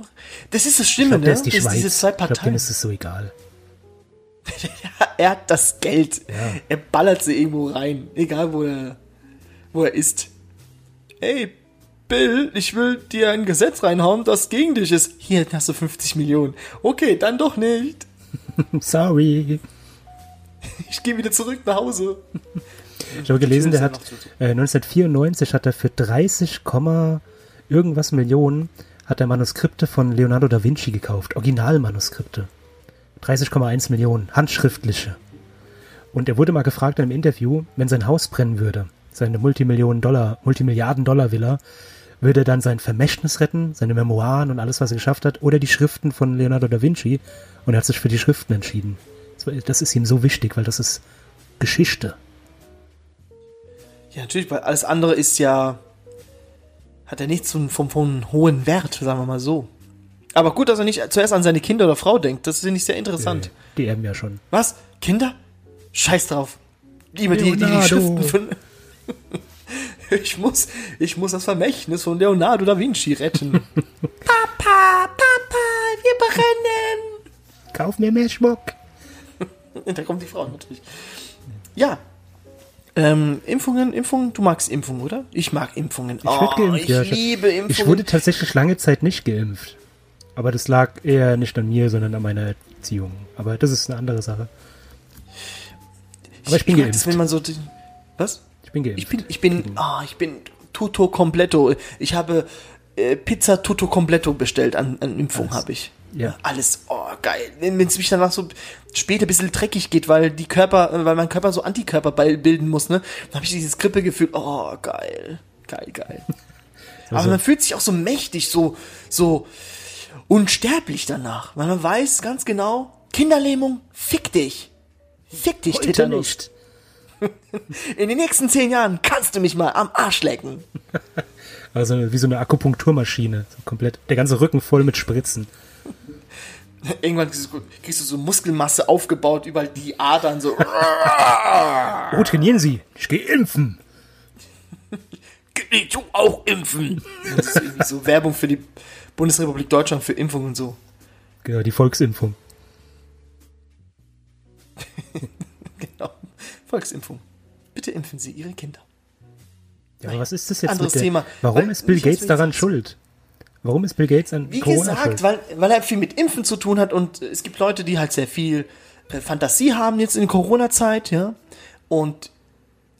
Das ist das Schlimme, glaube, ne? ist die Das Schweiz. diese zwei ich glaube, Parteien. ist es so egal. (laughs) er hat das Geld. Ja. Er ballert sie irgendwo rein. Egal, wo er, wo er ist. Ey, Bill, ich will dir ein Gesetz reinhauen, das gegen dich ist. Hier hast du 50 Millionen. Okay, dann doch nicht. (laughs) Sorry. Ich gehe wieder zurück nach Hause. Ich habe gelesen, der hat äh, 1994 hat er für 30, Komma irgendwas Millionen hat er Manuskripte von Leonardo da Vinci gekauft. Originalmanuskripte. 30,1 Millionen. Handschriftliche. Und er wurde mal gefragt in einem Interview, wenn sein Haus brennen würde, seine Multimillionen Dollar, Multimilliarden Dollar Villa, würde er dann sein Vermächtnis retten, seine Memoiren und alles, was er geschafft hat, oder die Schriften von Leonardo da Vinci. Und er hat sich für die Schriften entschieden. Das ist ihm so wichtig, weil das ist Geschichte. Ja, natürlich, weil alles andere ist ja. hat ja nichts von, von, von hohen Wert, sagen wir mal so. Aber gut, dass er nicht zuerst an seine Kinder oder Frau denkt. Das finde ich sehr interessant. Die erben ja schon. Was? Kinder? Scheiß drauf. Lieber die, die, die Leonardo. Schriften von. (laughs) ich, muss, ich muss das Vermächtnis von Leonardo da Vinci retten. (laughs) Papa, Papa, wir brennen. Kauf mir mehr Schmuck. (laughs) da kommt die Frau natürlich. Ja. Ähm, Impfungen, Impfungen, du magst Impfungen, oder? Ich mag Impfungen. Ich werd geimpft, ich ja. liebe Impfungen. Ich wurde tatsächlich lange Zeit nicht geimpft. Aber das lag eher nicht an mir, sondern an meiner Erziehung. Aber das ist eine andere Sache. Aber ich bin mag geimpft. Das, wenn man so die, was? Ich bin geimpft. Ich bin, ich bin, ah, ich bin tutto completo. Ich habe äh, Pizza tutto completo bestellt an, an Impfung habe ich. Ja. Alles, oh geil. Wenn es mich danach so später ein bisschen dreckig geht, weil die Körper, äh, weil mein Körper so Antikörper bilden muss, ne? Dann habe ich dieses Grippegefühl. Oh geil, geil, geil. Aber Also- man fühlt sich auch so mächtig, so, so unsterblich danach, weil man weiß ganz genau, Kinderlähmung, fick dich. Fick dich, Heute Tetanus. nicht. (laughs) In den nächsten zehn Jahren kannst du mich mal am Arsch lecken. (laughs) Also wie so eine Akupunkturmaschine. So komplett. Der ganze Rücken voll mit Spritzen. (laughs) Irgendwann kriegst du- kriegst du so Muskelmasse aufgebaut, überall die Adern so. (laughs) Oh, trainieren Sie. Ich gehe impfen. (laughs) Geh du auch impfen. Das ist irgendwie so Werbung für die Bundesrepublik Deutschland für Impfung und so. Genau, die Volksimpfung. Genau. Volksimpfung. Bitte impfen Sie Ihre Kinder. Ja, aber was ist das jetzt Anderes mit der, Thema. Warum Weil- ist Bill ich Gates daran ich- schuld? Warum ist Bill Gates an Wie Corona gesagt, schuld? weil, weil er viel mit Impfen zu tun hat und es gibt Leute, die halt sehr viel äh, Fantasie haben jetzt in Corona-Zeit, ja. Und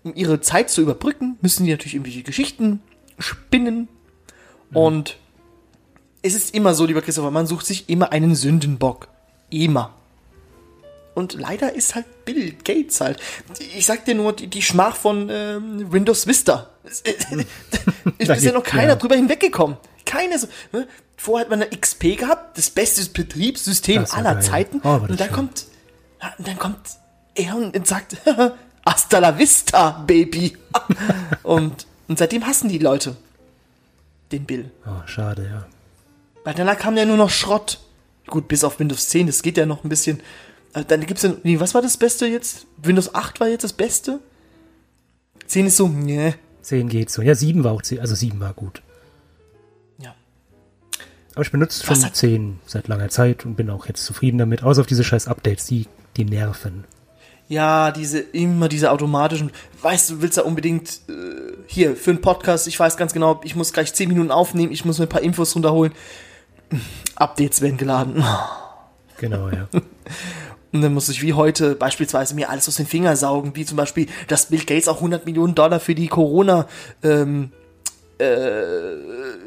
um ihre Zeit zu überbrücken, müssen die natürlich irgendwelche Geschichten spinnen. Und es ist immer so, lieber Christopher, man sucht sich immer einen Sündenbock. Immer. Und leider ist halt Bill Gates halt. Ich sag dir nur, die, die Schmach von ähm, Windows Vista. Es (laughs) ist bisher noch keiner Ja. drüber hinweggekommen. Keine so. Ne? Vorher hat man eine XP gehabt, das beste Betriebssystem Das aller geil. Zeiten. Oh, und dann schön. kommt, und dann kommt er und, und sagt, (laughs) Hasta la vista, Baby. (laughs) und, und seitdem hassen die Leute den Bill. Oh, schade, ja. Weil danach kam ja nur noch Schrott. Gut, bis auf Windows 10, das geht ja noch ein bisschen. Äh, Dann gibt's ja, nee, was war das Beste jetzt? Windows 8 war jetzt das Beste? 10 ist so, ne. 10 geht so. Ja, 7 war auch 10. Also 7 war gut. Ja. Aber ich benutze schon hat- 10 seit langer Zeit und bin auch jetzt zufrieden damit. Außer auf diese scheiß Updates, die, die nerven. Ja, diese, immer diese automatischen, weißt du, willst da unbedingt, äh, hier, für einen Podcast, ich weiß ganz genau, ich muss gleich 10 Minuten aufnehmen, ich muss mir ein paar Infos runterholen. Updates werden geladen. Genau, ja. (laughs) Und dann muss ich wie heute beispielsweise mir alles aus den Fingern saugen, wie zum Beispiel, dass Bill Gates auch 100 Millionen Dollar für die Corona ähm, äh,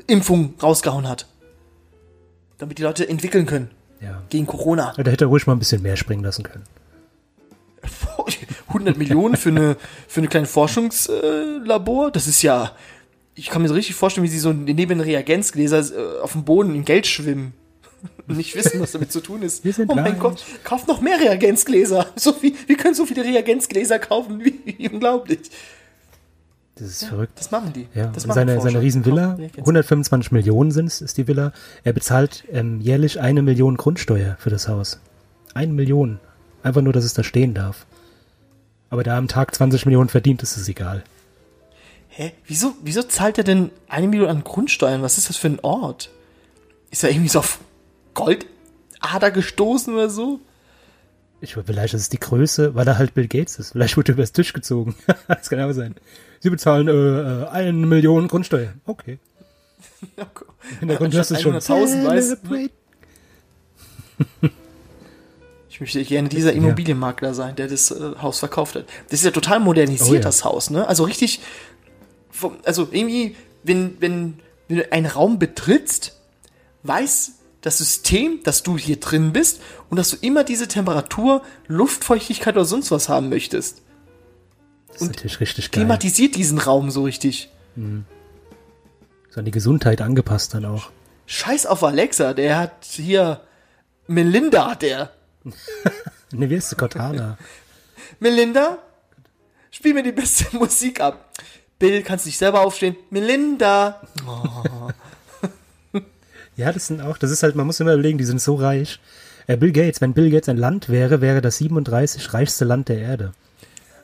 Impfung rausgehauen hat. Damit die Leute entwickeln können ja. gegen Corona. Da hätte er ruhig mal ein bisschen mehr springen lassen können. (laughs) 100 Millionen für eine, für eine kleine Forschungslabor, das ist ja, ich kann mir so richtig vorstellen, wie sie so neben Reagenzgläser äh, auf dem Boden in Geld schwimmen. Nicht wissen, was damit zu tun ist. Oh mein. Gott, kauft noch mehr Reagenzgläser. (laughs) So viel, wir können so viele Reagenzgläser kaufen, wie, (laughs) unglaublich. Das ist verrückt. Das machen die. Ja, das machen seine, Forscher. seine Riesenvilla, Kaufen Reagenzgläser. 125 Millionen sind ist die Villa. Er bezahlt ähm, jährlich eine Million Grundsteuer für das Haus. Eine Million. Einfach nur, dass es da stehen darf. Aber da er am Tag 20 Millionen verdient, ist es egal. Hä? Wieso, wieso zahlt er denn eine Million an Grundsteuern? Was ist das für ein Ort? Ist er irgendwie so auf Goldader gestoßen oder so? Ich vielleicht ist es die Größe, weil er halt Bill Gates ist. Vielleicht wurde er übers Tisch gezogen. (laughs) das kann auch sein. Sie bezahlen äh, äh, eine Million Grundsteuer. Okay. (laughs) In der Grund hörst du es schon. 100.000, weißt du? Celebrate. (laughs) Ich möchte gerne dieser Immobilienmakler sein, der das äh, Haus verkauft hat. Das ist ja total modernisiert, Oh ja. das Haus, ne? Also richtig, vom, also irgendwie, wenn, wenn, wenn du einen Raum betrittst, weiß das System, dass du hier drin bist und dass du immer diese Temperatur, Luftfeuchtigkeit oder sonst was haben möchtest. Das ist natürlich richtig geil. Klimatisiert diesen Raum so richtig. So an die Gesundheit angepasst dann auch. Scheiß auf Alexa, der hat hier Melinda, der. (laughs) Ne, wie ist sie? Cortana. (laughs) Melinda, spiel mir die beste (laughs) Musik ab. Bill, kannst du dich selber aufstehen? Melinda. Ja, das sind auch, das ist halt, man muss immer überlegen, die sind so reich. Äh, Bill Gates, wenn Bill Gates ein Land wäre, wäre das 37 reichste Land der Erde.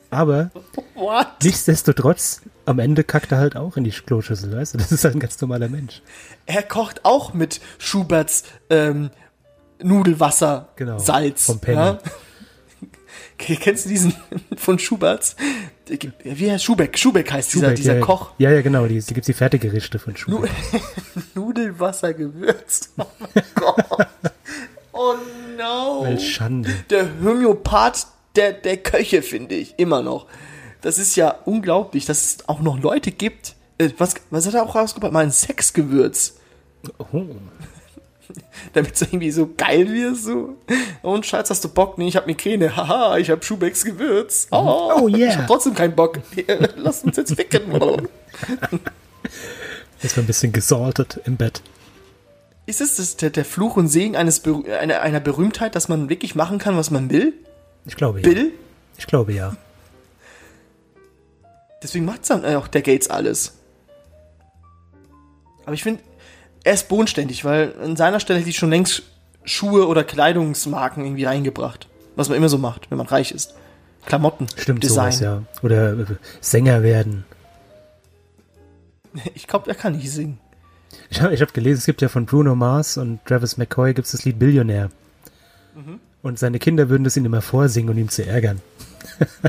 Aber What? nichtsdestotrotz, am Ende kackt er halt auch in die Kloschüssel, weißt du? Das ist halt ein ganz normaler Mensch. Er kocht auch mit Schuberts ähm, Nudelwasser, Genau, Salz. vom Penny. Ja? Kennst du diesen (laughs) von Schuberts? Wie heißt Schubeck? Schubeck heißt dieser, Schubeck, dieser ja, Koch. Ja, ja, genau, die, die gibt's die Fertiggerichte von Schubeck. (laughs) Nudelwasser gewürzt. Oh mein (laughs) Gott. Oh no. Welch Schande. Der Homöopath der, der Köche, finde ich, immer noch. Das ist ja unglaublich, dass es auch noch Leute gibt. Äh, Was, was hat er auch rausgebracht? Mal ein Sexgewürz. Oh. (laughs) Damit es irgendwie so geil wird, so. Und Schatz, hast du Bock? Nee, ich hab Migräne. Haha, ich hab Schubecks Gewürz. Oh, Oh, yeah. Ich hab trotzdem keinen Bock. Lass uns jetzt ficken. (laughs) Jetzt mal ein bisschen gesaltet im Bett. Ist es das, der, der Fluch und Segen eines, einer, einer Berühmtheit, dass man wirklich machen kann, was man will? Ich glaube ja. Bill? Ich glaube ja. Deswegen macht's dann äh, auch der Gates alles. Aber ich finde, er ist bodenständig, weil an seiner Stelle hätte ich schon längst Schuhe oder Kleidungsmarken irgendwie reingebracht. Was man immer so macht, wenn man reich ist. Klamotten, Stimmt Design. sowas, ja. Oder äh, Sänger werden. (laughs) Ich glaube, er kann nicht singen. Ich habe hab gelesen, es gibt ja von Bruno Mars und Travis McCoy gibt's das Lied Billionär. Mhm. Und seine Kinder würden das ihn immer vorsingen, um ihn zu ärgern. (laughs)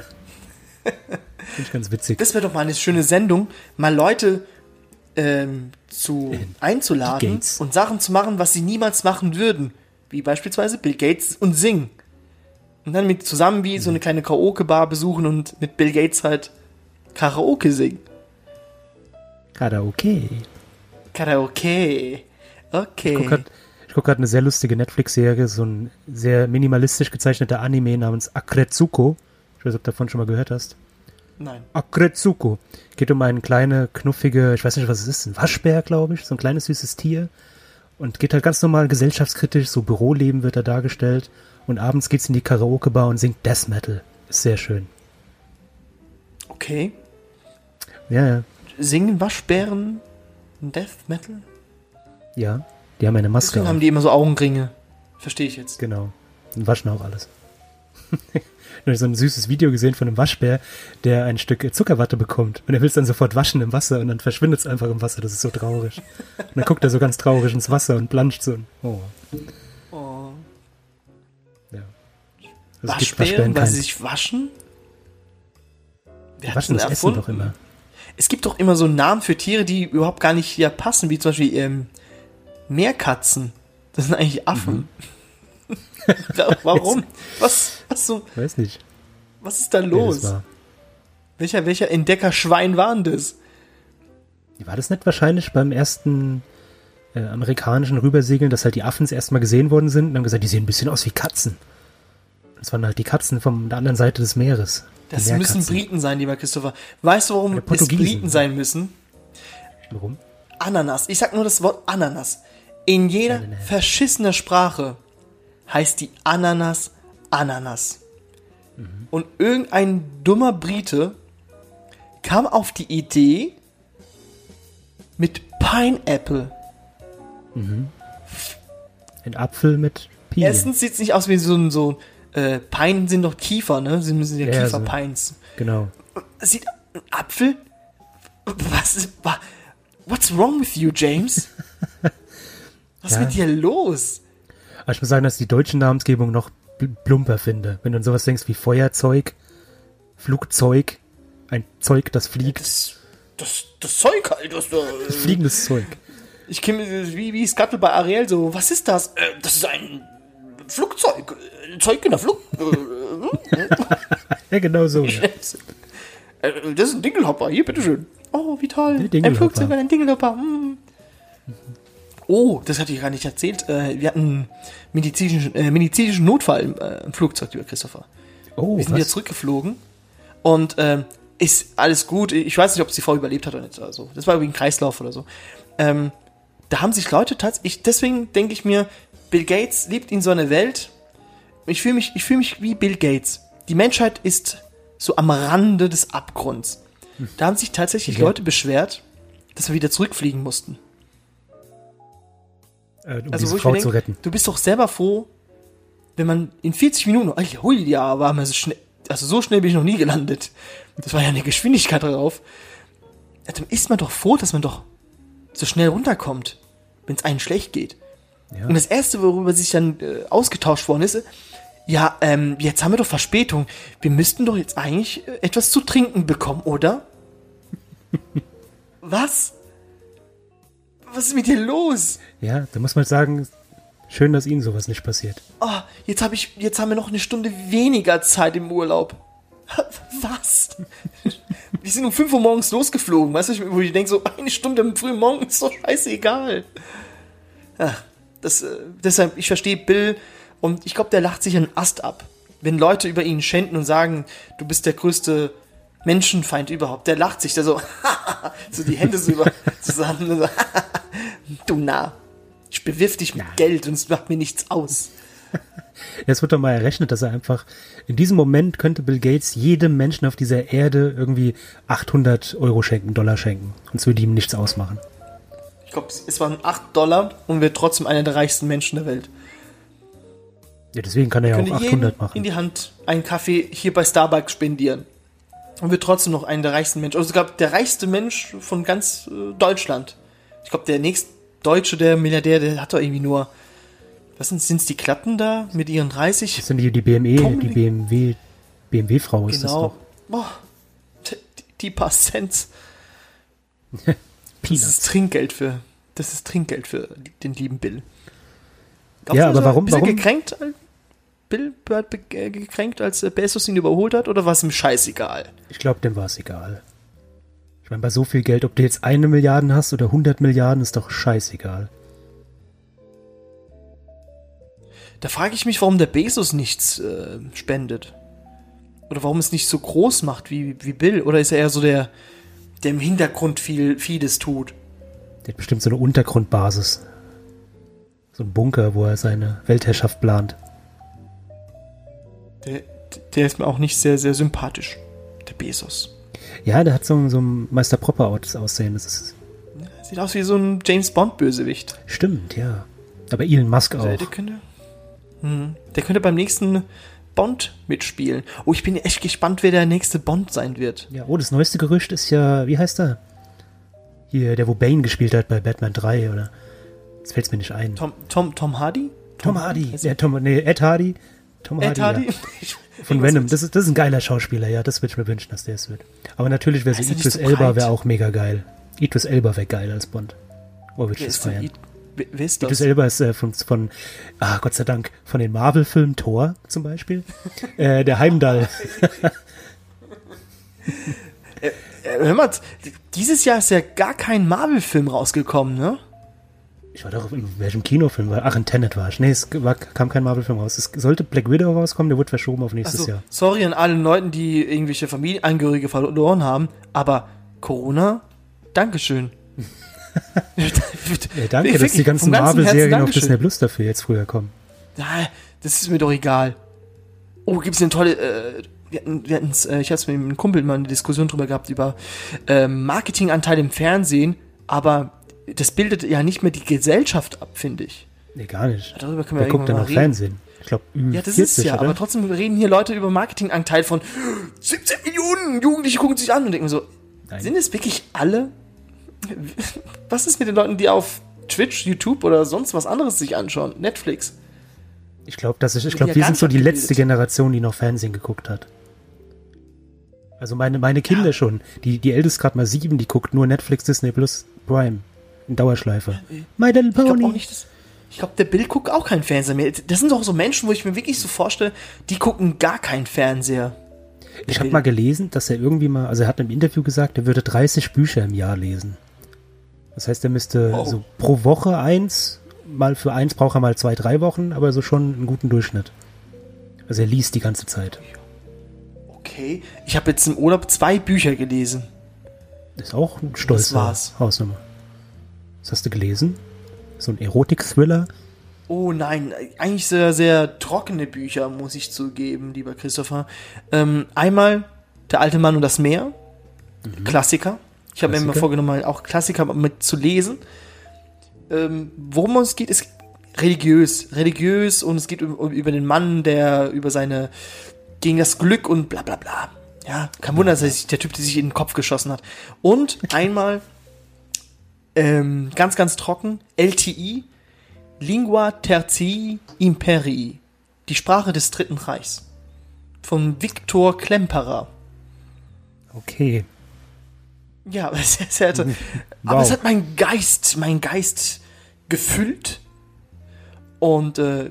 Finde ich ganz witzig. Das wäre doch mal eine schöne Sendung, mal Leute ähm, zu einzuladen die Gates. und Sachen zu machen, was sie niemals machen würden. Wie beispielsweise Bill Gates und singen. Und dann mit zusammen wie so eine kleine Karaoke-Bar besuchen und mit Bill Gates halt Karaoke singen. Karaoke. Karaoke. Okay. Ich gucke gerade guck eine sehr lustige Netflix-Serie, so ein sehr minimalistisch gezeichneter Anime namens Akretsuko. Ich weiß nicht, ob du davon schon mal gehört hast. Nein. Akretsuko. Geht um eine kleine, knuffige, ich weiß nicht, was es ist, ein Waschbär, glaube ich, so ein kleines, süßes Tier. Und geht halt ganz normal gesellschaftskritisch, so Büroleben wird da dargestellt. Und abends geht's in die Karaoke-Bar und singt Death Metal. Ist sehr schön. Okay. Ja, ja, Singen Waschbären Death Metal? ja. Die haben eine Maske Deswegen auf. haben die immer so Augenringe. Verstehe ich jetzt. Genau. Und waschen auch alles. (laughs) Nur so ein süßes Video gesehen von einem Waschbär, der ein Stück Zuckerwatte bekommt. Und er will es dann sofort waschen im Wasser und dann verschwindet es einfach im Wasser. Das ist so traurig. Und dann guckt er so ganz traurig ins Wasser und planscht so. Oh, Oh. ja. Also es gibt Waschbären, weil sie sich waschen? Hat's waschen das Essen erfunden? doch immer. Es gibt doch immer so Namen für Tiere, die überhaupt gar nicht hier passen, wie zum Beispiel ähm, Meerkatzen. Das sind eigentlich Affen. Mhm. (laughs) Warum? Was, was, so, Weiß nicht. was ist da los? war. welcher, welcher Entdeckerschwein war denn das? War das nicht wahrscheinlich beim ersten äh, amerikanischen Rübersegeln, dass halt die Affen erstmal gesehen worden sind und haben gesagt, die sehen ein bisschen aus wie Katzen. Das waren halt die Katzen von der anderen Seite des Meeres. Das müssen. Briten sein, lieber Christopher. Weißt du, warum es. Briten sein müssen? Warum? Ananas. Ich sag nur das Wort Ananas. In jeder verschissener Sprache heißt die Ananas Ananas. Mhm. Und irgendein dummer Brite kam auf die Idee mit Pineapple. Ein Apfel mit Pilien. Erstens sieht es nicht aus wie so ein so äh, Pine sind doch Kiefer, ne? Sie müssen ja, Ja, Kiefer so. Pines. Genau. Sieht ein Apfel? Was ist What's wrong with you, James? (laughs) Was ist Ja. mit dir los? Aber ich muss sagen, dass ich die deutsche Namensgebung noch plumper finde. Wenn du an sowas denkst wie Feuerzeug, Flugzeug, ein Zeug, das fliegt, Das, das, das Zeug halt, das da. Äh, fliegendes Zeug. ich kenne wie, wie Scuttle bei Ariel so, was ist das? Äh, das ist ein Flugzeug. Äh, Zeug in der Flug. (laughs) Ja, genau so. Ja. (laughs) das ist ein Dingelhopper, hier, bitteschön. Oh, wie toll. Ein. Flugzeug ein Dingelhopper. Hm. Oh, das hatte ich gar nicht erzählt. Äh, wir hatten einen medizinischen, äh, medizinischen Notfall im, äh, im Flugzeug, lieber Christopher. Oh, Wir sind wieder was? zurückgeflogen und ähm, ist alles gut. Ich weiß nicht, ob sie vorher überlebt hat oder nicht. Oder so. Das war irgendwie ein Kreislauf oder so. Ähm, da haben sich Leute tatsächlich, deswegen denke ich mir, Bill Gates lebt in so einer Welt, Ich fühle mich, ich fühle mich wie Bill Gates. Die Menschheit ist so am Rande des Abgrunds. Da haben sich tatsächlich Ja. Leute beschwert, dass wir wieder zurückfliegen mussten. Äh, um Also diese ich Frau mir zu retten. du bist doch selber froh, wenn man in 40 Minuten, ey, hui, ja, war man so schnell, also so schnell bin ich noch nie gelandet. Das war ja eine Geschwindigkeit drauf. Ja, Dann ist man doch froh, dass man doch so schnell runterkommt, wenn es einem schlecht geht. Ja. Und das erste, worüber sich dann äh, ausgetauscht worden ist, ja, ähm, jetzt haben wir doch Verspätung. Wir müssten doch jetzt eigentlich äh, etwas zu trinken bekommen, oder? (laughs) Was? Was ist mit dir los? ja, da muss man sagen, schön, dass Ihnen sowas nicht passiert. Oh, jetzt habe ich, jetzt haben wir noch eine Stunde weniger Zeit im Urlaub. (laughs) Was? Wir sind um 5 Uhr morgens losgeflogen, weißt du, wo ich denke, so eine Stunde am frühen Morgen ist doch scheißegal. Ach, das, äh, deshalb, ich verstehe Bill und ich glaube, der lacht sich einen Ast ab. Wenn Leute über ihn schänden und sagen, du bist der größte Menschenfeind überhaupt, der lacht sich da so, (laughs) so die Hände so über zusammen. und so, (laughs) du Narr. Ich bewirf dich mit Geld und es macht mir nichts aus. (laughs) Jetzt wird doch mal errechnet, dass er einfach, in diesem Moment könnte Bill Gates jedem Menschen auf dieser Erde irgendwie 800 Euro schenken, Dollar schenken. Und es würde ihm nichts ausmachen. Ich glaube, es waren 8 Dollar und wird trotzdem einer der reichsten Menschen der Welt. Ja, deswegen kann er ja auch Könnte jedem 800 in machen. die Hand einen Kaffee hier bei Starbucks spendieren. Und wird trotzdem noch einer der reichsten Menschen. Also sogar der reichste Mensch von ganz äh, Deutschland. Ich glaube, der nächste Deutsche, der Milliardär, der hat doch irgendwie nur. Was sind es die Klappen da mit ihren 30? Das sind die, die BME, Tom- die BMW, BMW-Frau ist das Genau. doch. Boah, die, paar Cents. (laughs) Das ist. Trinkgeld für. Das ist Trinkgeld für den lieben Bill. Glaubst Ja, du, aber er warum- Ein bisschen warum- gekränkt? Als- Bill wird be- äh, gekränkt, als äh, Bezos ihn überholt hat, oder war es ihm scheißegal? Ich glaube, dem war es egal. Ich meine, bei so viel Geld, ob du jetzt eine Milliarden hast oder 100 Milliarden, ist doch scheißegal. Da frage ich mich, warum der Bezos nichts äh, spendet. Oder warum es nicht so groß macht wie, wie Bill. Oder ist er eher so der, der im Hintergrund viel, vieles tut? Der hat bestimmt so eine Untergrundbasis. So ein Bunker, wo er seine Weltherrschaft plant. Der, der ist mir auch nicht sehr, sehr sympathisch. Der Bezos. Ja, der hat so, so ein Meister Propper Aussehen. Das ist, Sieht aus wie so ein James Bond-Bösewicht. stimmt, ja. Aber Elon Musk Der, auch. der könnte. Hm, der könnte beim nächsten Bond mitspielen. Oh, ich bin echt gespannt, wer der nächste Bond sein wird. Ja, oh, das neueste Gerücht ist ja, wie heißt er? Hier, der wo Bane gespielt hat bei Batman 3, oder? Jetzt fällt's mir nicht ein. Tom, Tom, Tom Hardy? Tom Hardy. Heißt Ja, Tom, nee, Ed Hardy. Tom Ed Hardy. Hardy? Ja. (laughs) Von Venom. Das ist, das ist ein geiler Schauspieler, ja. Das würde ich mir wünschen, dass der es wird. Aber natürlich wäre so Idris so Elba wäre auch mega geil. Idris Elba wäre geil als Bond. Oh, würde ich das feiern. Wer, ist Idris das? Elba ist äh, von, von, ah, Gott sei Dank, von den Marvel-Filmen Thor zum Beispiel. (laughs) äh, der Heimdall. (laughs) Äh, hör mal, dieses Jahr ist ja gar kein Marvel-Film rausgekommen, ne? Ich war doch in welchem Kinofilm war? Ach, in Tenet war ich. Nee, es war, kam kein Marvel-Film raus. Es sollte Black Widow rauskommen, der wurde verschoben auf nächstes Also, Jahr. sorry an alle Leuten, die irgendwelche Familienangehörige verloren haben, aber Corona, Dankeschön. (laughs) Ja, danke, dass die ganzen Marvel-Serien auf. Disney Plus dafür jetzt früher kommen. Ja, das ist mir doch egal. Oh, gibt's eine tolle, äh, wir hatten, wir hatten's, äh, ich hatte mit einem Kumpel mal eine Diskussion drüber gehabt über äh, Marketinganteil im Fernsehen, aber das bildet ja nicht mehr die Gesellschaft ab, finde ich. Nee, gar nicht. Darüber können wir Wer guckt irgendwann noch reden. Fernsehen? Ich glaube, Ja, das ist ja, oder? aber trotzdem reden hier Leute über Marketinganteil von 17 Millionen Jugendliche gucken sich an und denken so, Nein. sind es wirklich alle? Was ist mit den Leuten, die auf Twitch, YouTube oder sonst was anderes sich anschauen? Netflix. Ich glaube, dass ich, ich glaube, ja wir sind so die letzte Generation, die noch Fernsehen geguckt hat. Also meine, meine Kinder schon. Die, die älteste gerade mal sieben, die guckt nur Netflix, Disney Plus, Prime. In Dauerschleife. My Little Ich glaube Pony. Ich glaube, der Bill guckt auch keinen Fernseher mehr. Das sind doch so Menschen, wo ich mir wirklich so vorstelle, die gucken gar keinen Fernseher. Ich habe mal gelesen, dass er irgendwie mal, also er hat im Interview gesagt, er würde 30 Bücher im Jahr lesen. Das heißt, er müsste Oh. so pro Woche eins, mal für eins braucht er mal zwei, drei Wochen, aber so schon einen guten Durchschnitt. Also er liest die ganze Zeit. Okay. Ich habe jetzt im Urlaub zwei Bücher gelesen. Ist auch ein stolzer war's. Hausnummer. Was hast du gelesen? So ein Erotik-Thriller? Oh nein, eigentlich sehr, sehr trockene Bücher, muss ich zugeben, lieber Christopher. Ähm, einmal Der alte Mann und das Meer. Klassiker. Ich habe mir immer vorgenommen, auch Klassiker mit zu lesen. Ähm, worum es geht, ist religiös. Religiös und es geht über, über den Mann, der über seine, gegen das Glück und bla bla bla. Ja, kein Wunder, dass er sich, der Typ, der sich in den Kopf geschossen hat. Und einmal, ähm, ganz, ganz trocken, LTI, Lingua Tertii Imperii, die Sprache des Dritten Reichs. Von Viktor Klemperer. Okay. Ja, aber (laughs) es, es hatte, aber Wow. es hat meinen Geist, meinen Geist gefüllt. Und äh,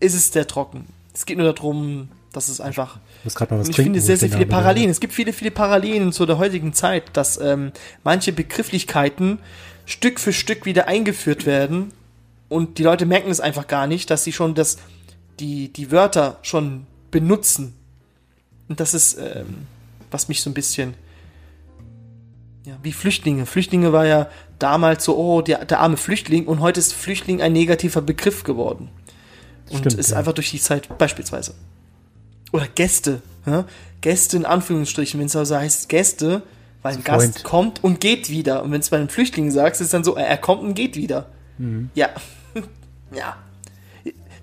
ist es sehr trocken. Es geht nur darum, dass es einfach. Ich muss gerade mal was Und ich trinken. finde wo sehr, ich sehr viele Parallelen. Es gibt viele, viele Parallelen zu der heutigen Zeit, dass ähm, manche Begrifflichkeiten Stück für Stück wieder eingeführt werden und die Leute merken es einfach gar nicht, dass sie schon das, die, die Wörter schon benutzen. Und das ist, ähm, was mich so ein bisschen, ja, wie Flüchtlinge. Flüchtlinge war ja damals so, oh, der, der arme Flüchtling und heute ist Flüchtling ein negativer Begriff geworden. Und Stimmt, ist ja. einfach durch die Zeit beispielsweise. Oder Gäste. Ja? Gäste in Anführungsstrichen, wenn es also heißt Gäste, weil ein Freund. Gast kommt und geht wieder. Und wenn es bei einem Flüchtling sagst, ist dann so, er kommt und geht wieder. Mhm. Ja. (laughs) ja.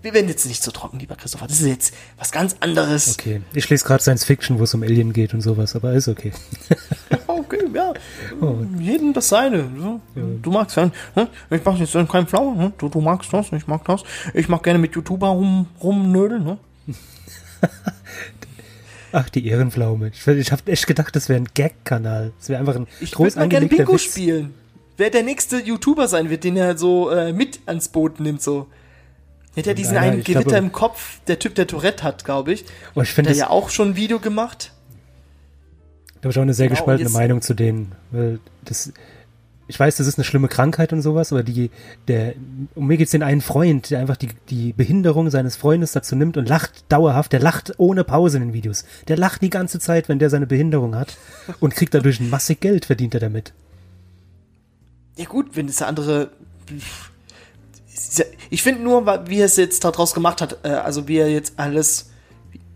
Wir werden jetzt nicht so trocken, lieber Christopher. Das ist jetzt was ganz anderes. Okay. Ich lese gerade Science Fiction, wo es um Alien geht und sowas, aber ist okay. (laughs) Okay, ja. Oh. Jeden das seine. So. Du magst ja. hm? Ich mach jetzt keinen Flower. hm? Du, du magst das, ich mag das. Ich mag gerne mit YouTuber rum, rumnödeln. Ne? (laughs) (laughs) Ach, die Ehrenpflaume. Ich, ich habe echt gedacht, das wäre ein Gag-Kanal. Das wäre einfach ein Ich würde mal gerne Bingo Witz. spielen. Wer der nächste YouTuber sein wird, den er so äh, mit ans Boot nimmt, so. Hat ja diesen einen Gewitter glaube- im Kopf, der Typ, der Tourette hat, glaube ich. Oh, ich Der das, ja auch schon ein Video gemacht. da habe ich auch eine sehr Genau, gespaltene Meinung zu denen. Weil das, ich weiß, das ist eine schlimme Krankheit und sowas, aber die, der, um mir geht's den einen Freund, der einfach die, die Behinderung seines Freundes dazu nimmt und lacht dauerhaft. Der lacht ohne Pause in den Videos. Der lacht die ganze Zeit, wenn der seine Behinderung hat und kriegt dadurch massig Geld, verdient er damit. Ja gut, wenn es der andere. Ich finde nur, wie er es jetzt daraus gemacht hat, äh, also wie er jetzt alles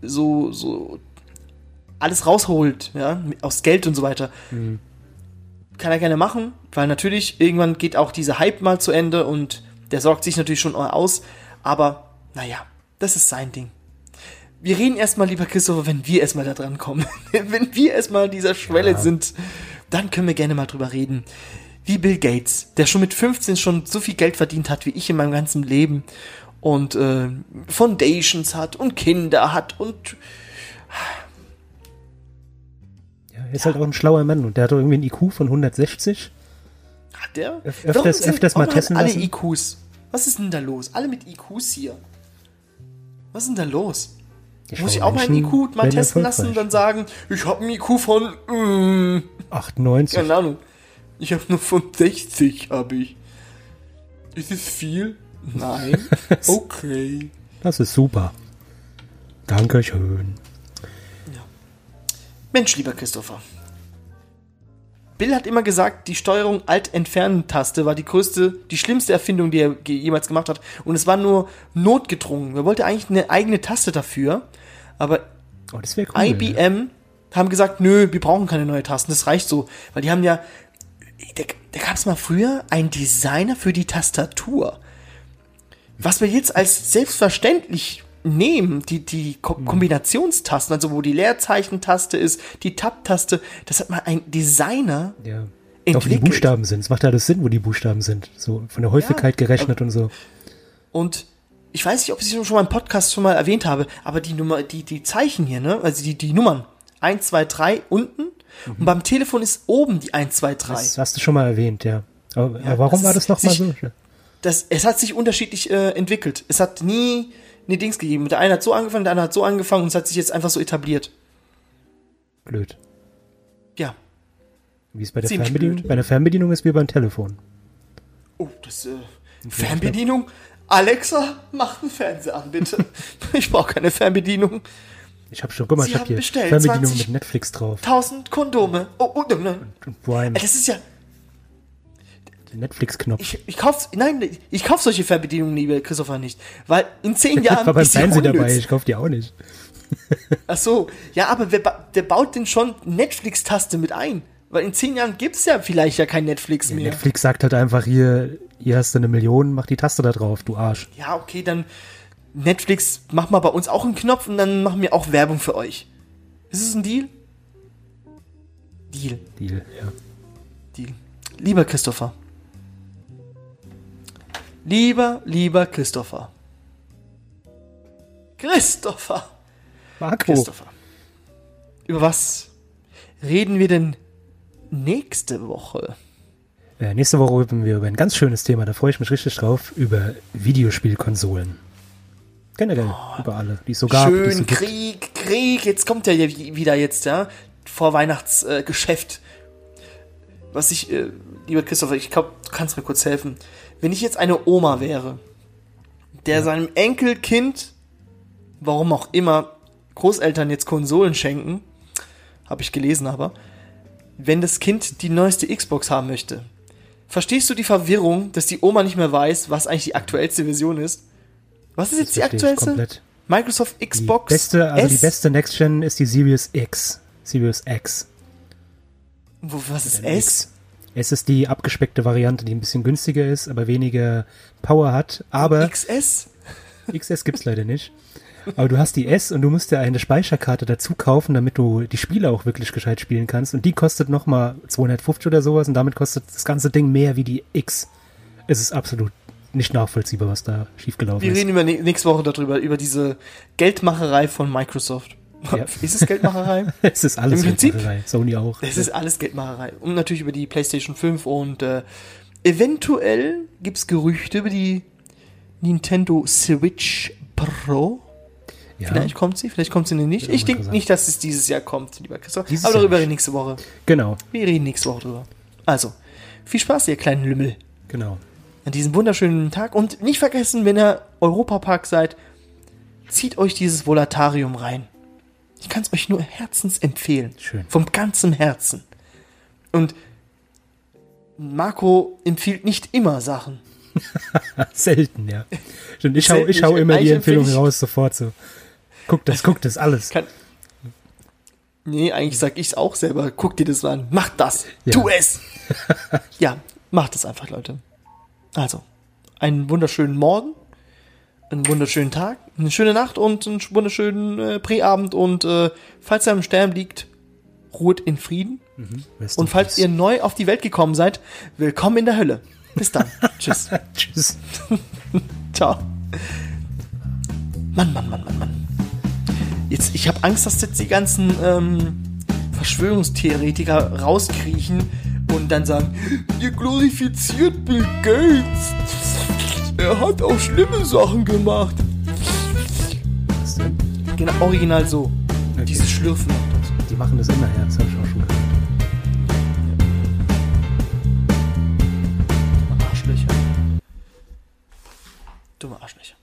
so, so alles rausholt, ja, aus Geld und so weiter. Kann er gerne machen, weil natürlich irgendwann geht auch dieser Hype mal zu Ende und der sorgt sich natürlich schon aus, aber naja, das ist sein Ding. Wir reden erstmal, lieber Christopher, wenn wir erstmal da dran kommen. (laughs) wenn wir erstmal an dieser Schwelle Ja. sind, dann können wir gerne mal drüber reden. Wie Bill Gates, der schon mit 15 schon so viel Geld verdient hat wie ich in meinem ganzen Leben und äh, Foundations hat und Kinder hat und er ist halt auch ein schlauer Mann und der hat doch irgendwie einen IQ von 160. hat der? Öf- öfters- sind- öfters mal testen alle lassen? IQs. Was ist denn da los? Alle mit IQs hier. Was ist denn da los? Die Muss ich auch meinen Menschen IQ mal testen lassen und dann sagen, ich habe einen IQ von, mm, 98. keine Ahnung. Ich habe nur von 60, habe ich. Ist es viel? Nein. (laughs) Okay. Das ist super. Dankeschön. Mensch, lieber Christopher. Bill hat immer gesagt, die Steuerung Alt-Entfernen-Taste war die größte, die schlimmste Erfindung, die er jemals gemacht hat. Und es war nur notgedrungen. Er wollte eigentlich eine eigene Taste dafür, aber Oh, cool. ne? IBM haben gesagt, nö, wir brauchen keine neue Tasten, das reicht so. Weil die haben ja, da, da gab es mal früher einen Designer für die Tastatur. Was wir jetzt als selbstverständlich nehmen, die, die Ko Kombinationstasten, also wo die Leerzeichentaste ist, die Tab-Taste, das hat mal ein Designer Ja. Auch wie die entwickelt. Buchstaben sind. Es macht ja alles Sinn, wo die Buchstaben sind. So von der Häufigkeit gerechnet und so. Und ich weiß nicht, ob ich es schon mal im Podcast schon mal erwähnt habe, aber die Nummer, die, die Zeichen hier, ne, also die, die Nummern, 1, 2, 3 unten und beim Telefon ist oben die 1, 2, 3. Das hast du schon mal erwähnt, ja. Aber, Ja, warum das war das nochmal so? das, es hat sich unterschiedlich äh, entwickelt. Es hat nie eine Dings gegeben. Der eine hat so angefangen, der andere hat so angefangen und es hat sich jetzt einfach so etabliert. Blöd. Ja. Wie es bei der Ziemlich Fernbedienung? blöd. Bei der Fernbedienung ist wie beim Telefon. Oh, das, äh, Fernbedienung? Alexa, mach den Fernseher an, bitte. (laughs) ich brauche keine Fernbedienung. Ich habe schon, guck mal, Sie ich habe hier Fernbedienung 20 mit Netflix drauf. 1000 Kondome. Oh, oh, nein, nein. Und Prime. Ey, Das ist ja. Netflix-Knopf. Ich, ich kauf, nein, ich kauf solche Fernbedienungen, liebe Christopher, nicht. Weil in zehn Jahren. Ich (laughs) war beim Fernsehen dabei, ich kauf die auch nicht. (laughs) Ach so, ja, aber wer, wer baut denn schon Netflix-Taste mit ein? Weil in zehn Jahren gibt's ja vielleicht ja kein Netflix mehr. Netflix sagt halt einfach hier, hier hast du eine Million, mach die Taste da drauf, du Arsch. Ja, okay, dann Netflix, mach mal bei uns auch einen Knopf und dann machen wir auch Werbung für euch. Ist es ein Deal? Deal, Deal, ja. Deal. Lieber Christopher. Lieber, lieber Christopher. Christopher. Marco, Christopher. Über was reden wir denn nächste Woche? äh, nächste Woche reden wir über ein ganz schönes Thema, da freue ich mich richtig drauf, über Videospielkonsolen. Generell, über alle, die es so gab, die es so Schön, gibt. Krieg, Krieg, jetzt kommt er ja wieder jetzt, ja, vor Weihnachtsgeschäft. Äh. Was ich, äh, lieber Christopher, ich glaube, du kannst mir kurz helfen. Wenn ich jetzt eine Oma wäre, der seinem Enkelkind, warum auch immer, Großeltern jetzt Konsolen schenken, habe ich gelesen aber, wenn das Kind die neueste Xbox haben möchte. Verstehst du die Verwirrung, dass die Oma nicht mehr weiß, was eigentlich die aktuellste Version ist? Was ist jetzt die aktuellste? Microsoft Die Xbox beste, also die S? beste Next Gen ist die Series X. Series X. Wo, was ist Denn S? Es ist die abgespeckte Variante, die ein bisschen günstiger ist, aber weniger Power hat. Aber XS? XS gibt's leider nicht. Aber du hast die S und du musst dir eine Speicherkarte dazu kaufen, damit du die Spiele auch wirklich gescheit spielen kannst. Und die kostet nochmal 250 oder sowas und damit kostet das ganze Ding mehr wie die X. Es ist absolut nicht nachvollziehbar, was da schiefgelaufen Wir ist. reden über nä- nächste Woche darüber, über diese Geldmacherei von Microsoft. Ja. (laughs) Ist es Geldmacherei? (laughs) Es ist alles Im Prinzip- Geldmacherei. Sony auch. Es ist alles Geldmacherei. Und natürlich über die PlayStation 5 und äh, eventuell gibt's Gerüchte über die Nintendo Switch Pro. ja, Vielleicht kommt sie, vielleicht kommt sie nicht. Ich denke nicht, dass es dieses Jahr kommt, lieber Christoph. Dieses Aber darüber reden nächste Woche. genau, Wir reden nächste Woche drüber. Also, viel Spaß, ihr kleinen Lümmel. genau. an diesem wunderschönen Tag. Und nicht vergessen, wenn ihr Europapark seid, zieht euch dieses Volatarium rein. Ich kann es euch nur herzens empfehlen. Schön. Vom ganzen Herzen. Und Marco empfiehlt nicht immer Sachen. (laughs) Selten, ja. Stimmt, ich hau, Selten, ich hau immer die Empfehlung raus, sofort so. Guck das, guck das, alles. Kann nee, eigentlich sag ich's auch selber. Guck dir das an. Mach das. Ja. Tu es. (laughs) ja, macht es einfach, Leute. Also, einen wunderschönen Morgen, einen wunderschönen Tag, eine schöne Nacht und einen wunderschönen äh, Präabend. Und äh, falls ihr am Stern liegt, ruht in Frieden. Rest Und falls peace. ihr neu auf die Welt gekommen seid, willkommen in der Hölle. Bis dann. (laughs) Tschüss. Tschüss. (laughs) Ciao. Mann, Mann, Mann, Mann, Mann. Jetzt, ich habe Angst, dass jetzt die ganzen ähm, Verschwörungstheoretiker rauskriechen und dann sagen, ihr glorifiziert Bill Gates. Er hat auch schlimme Sachen gemacht. Was denn? Genau, original so. Okay. Dieses Schlürfen. Die machen das immer, her, das habe ich auch schon gehört. Dumme Arschlöcher. Dumme Arschlöcher.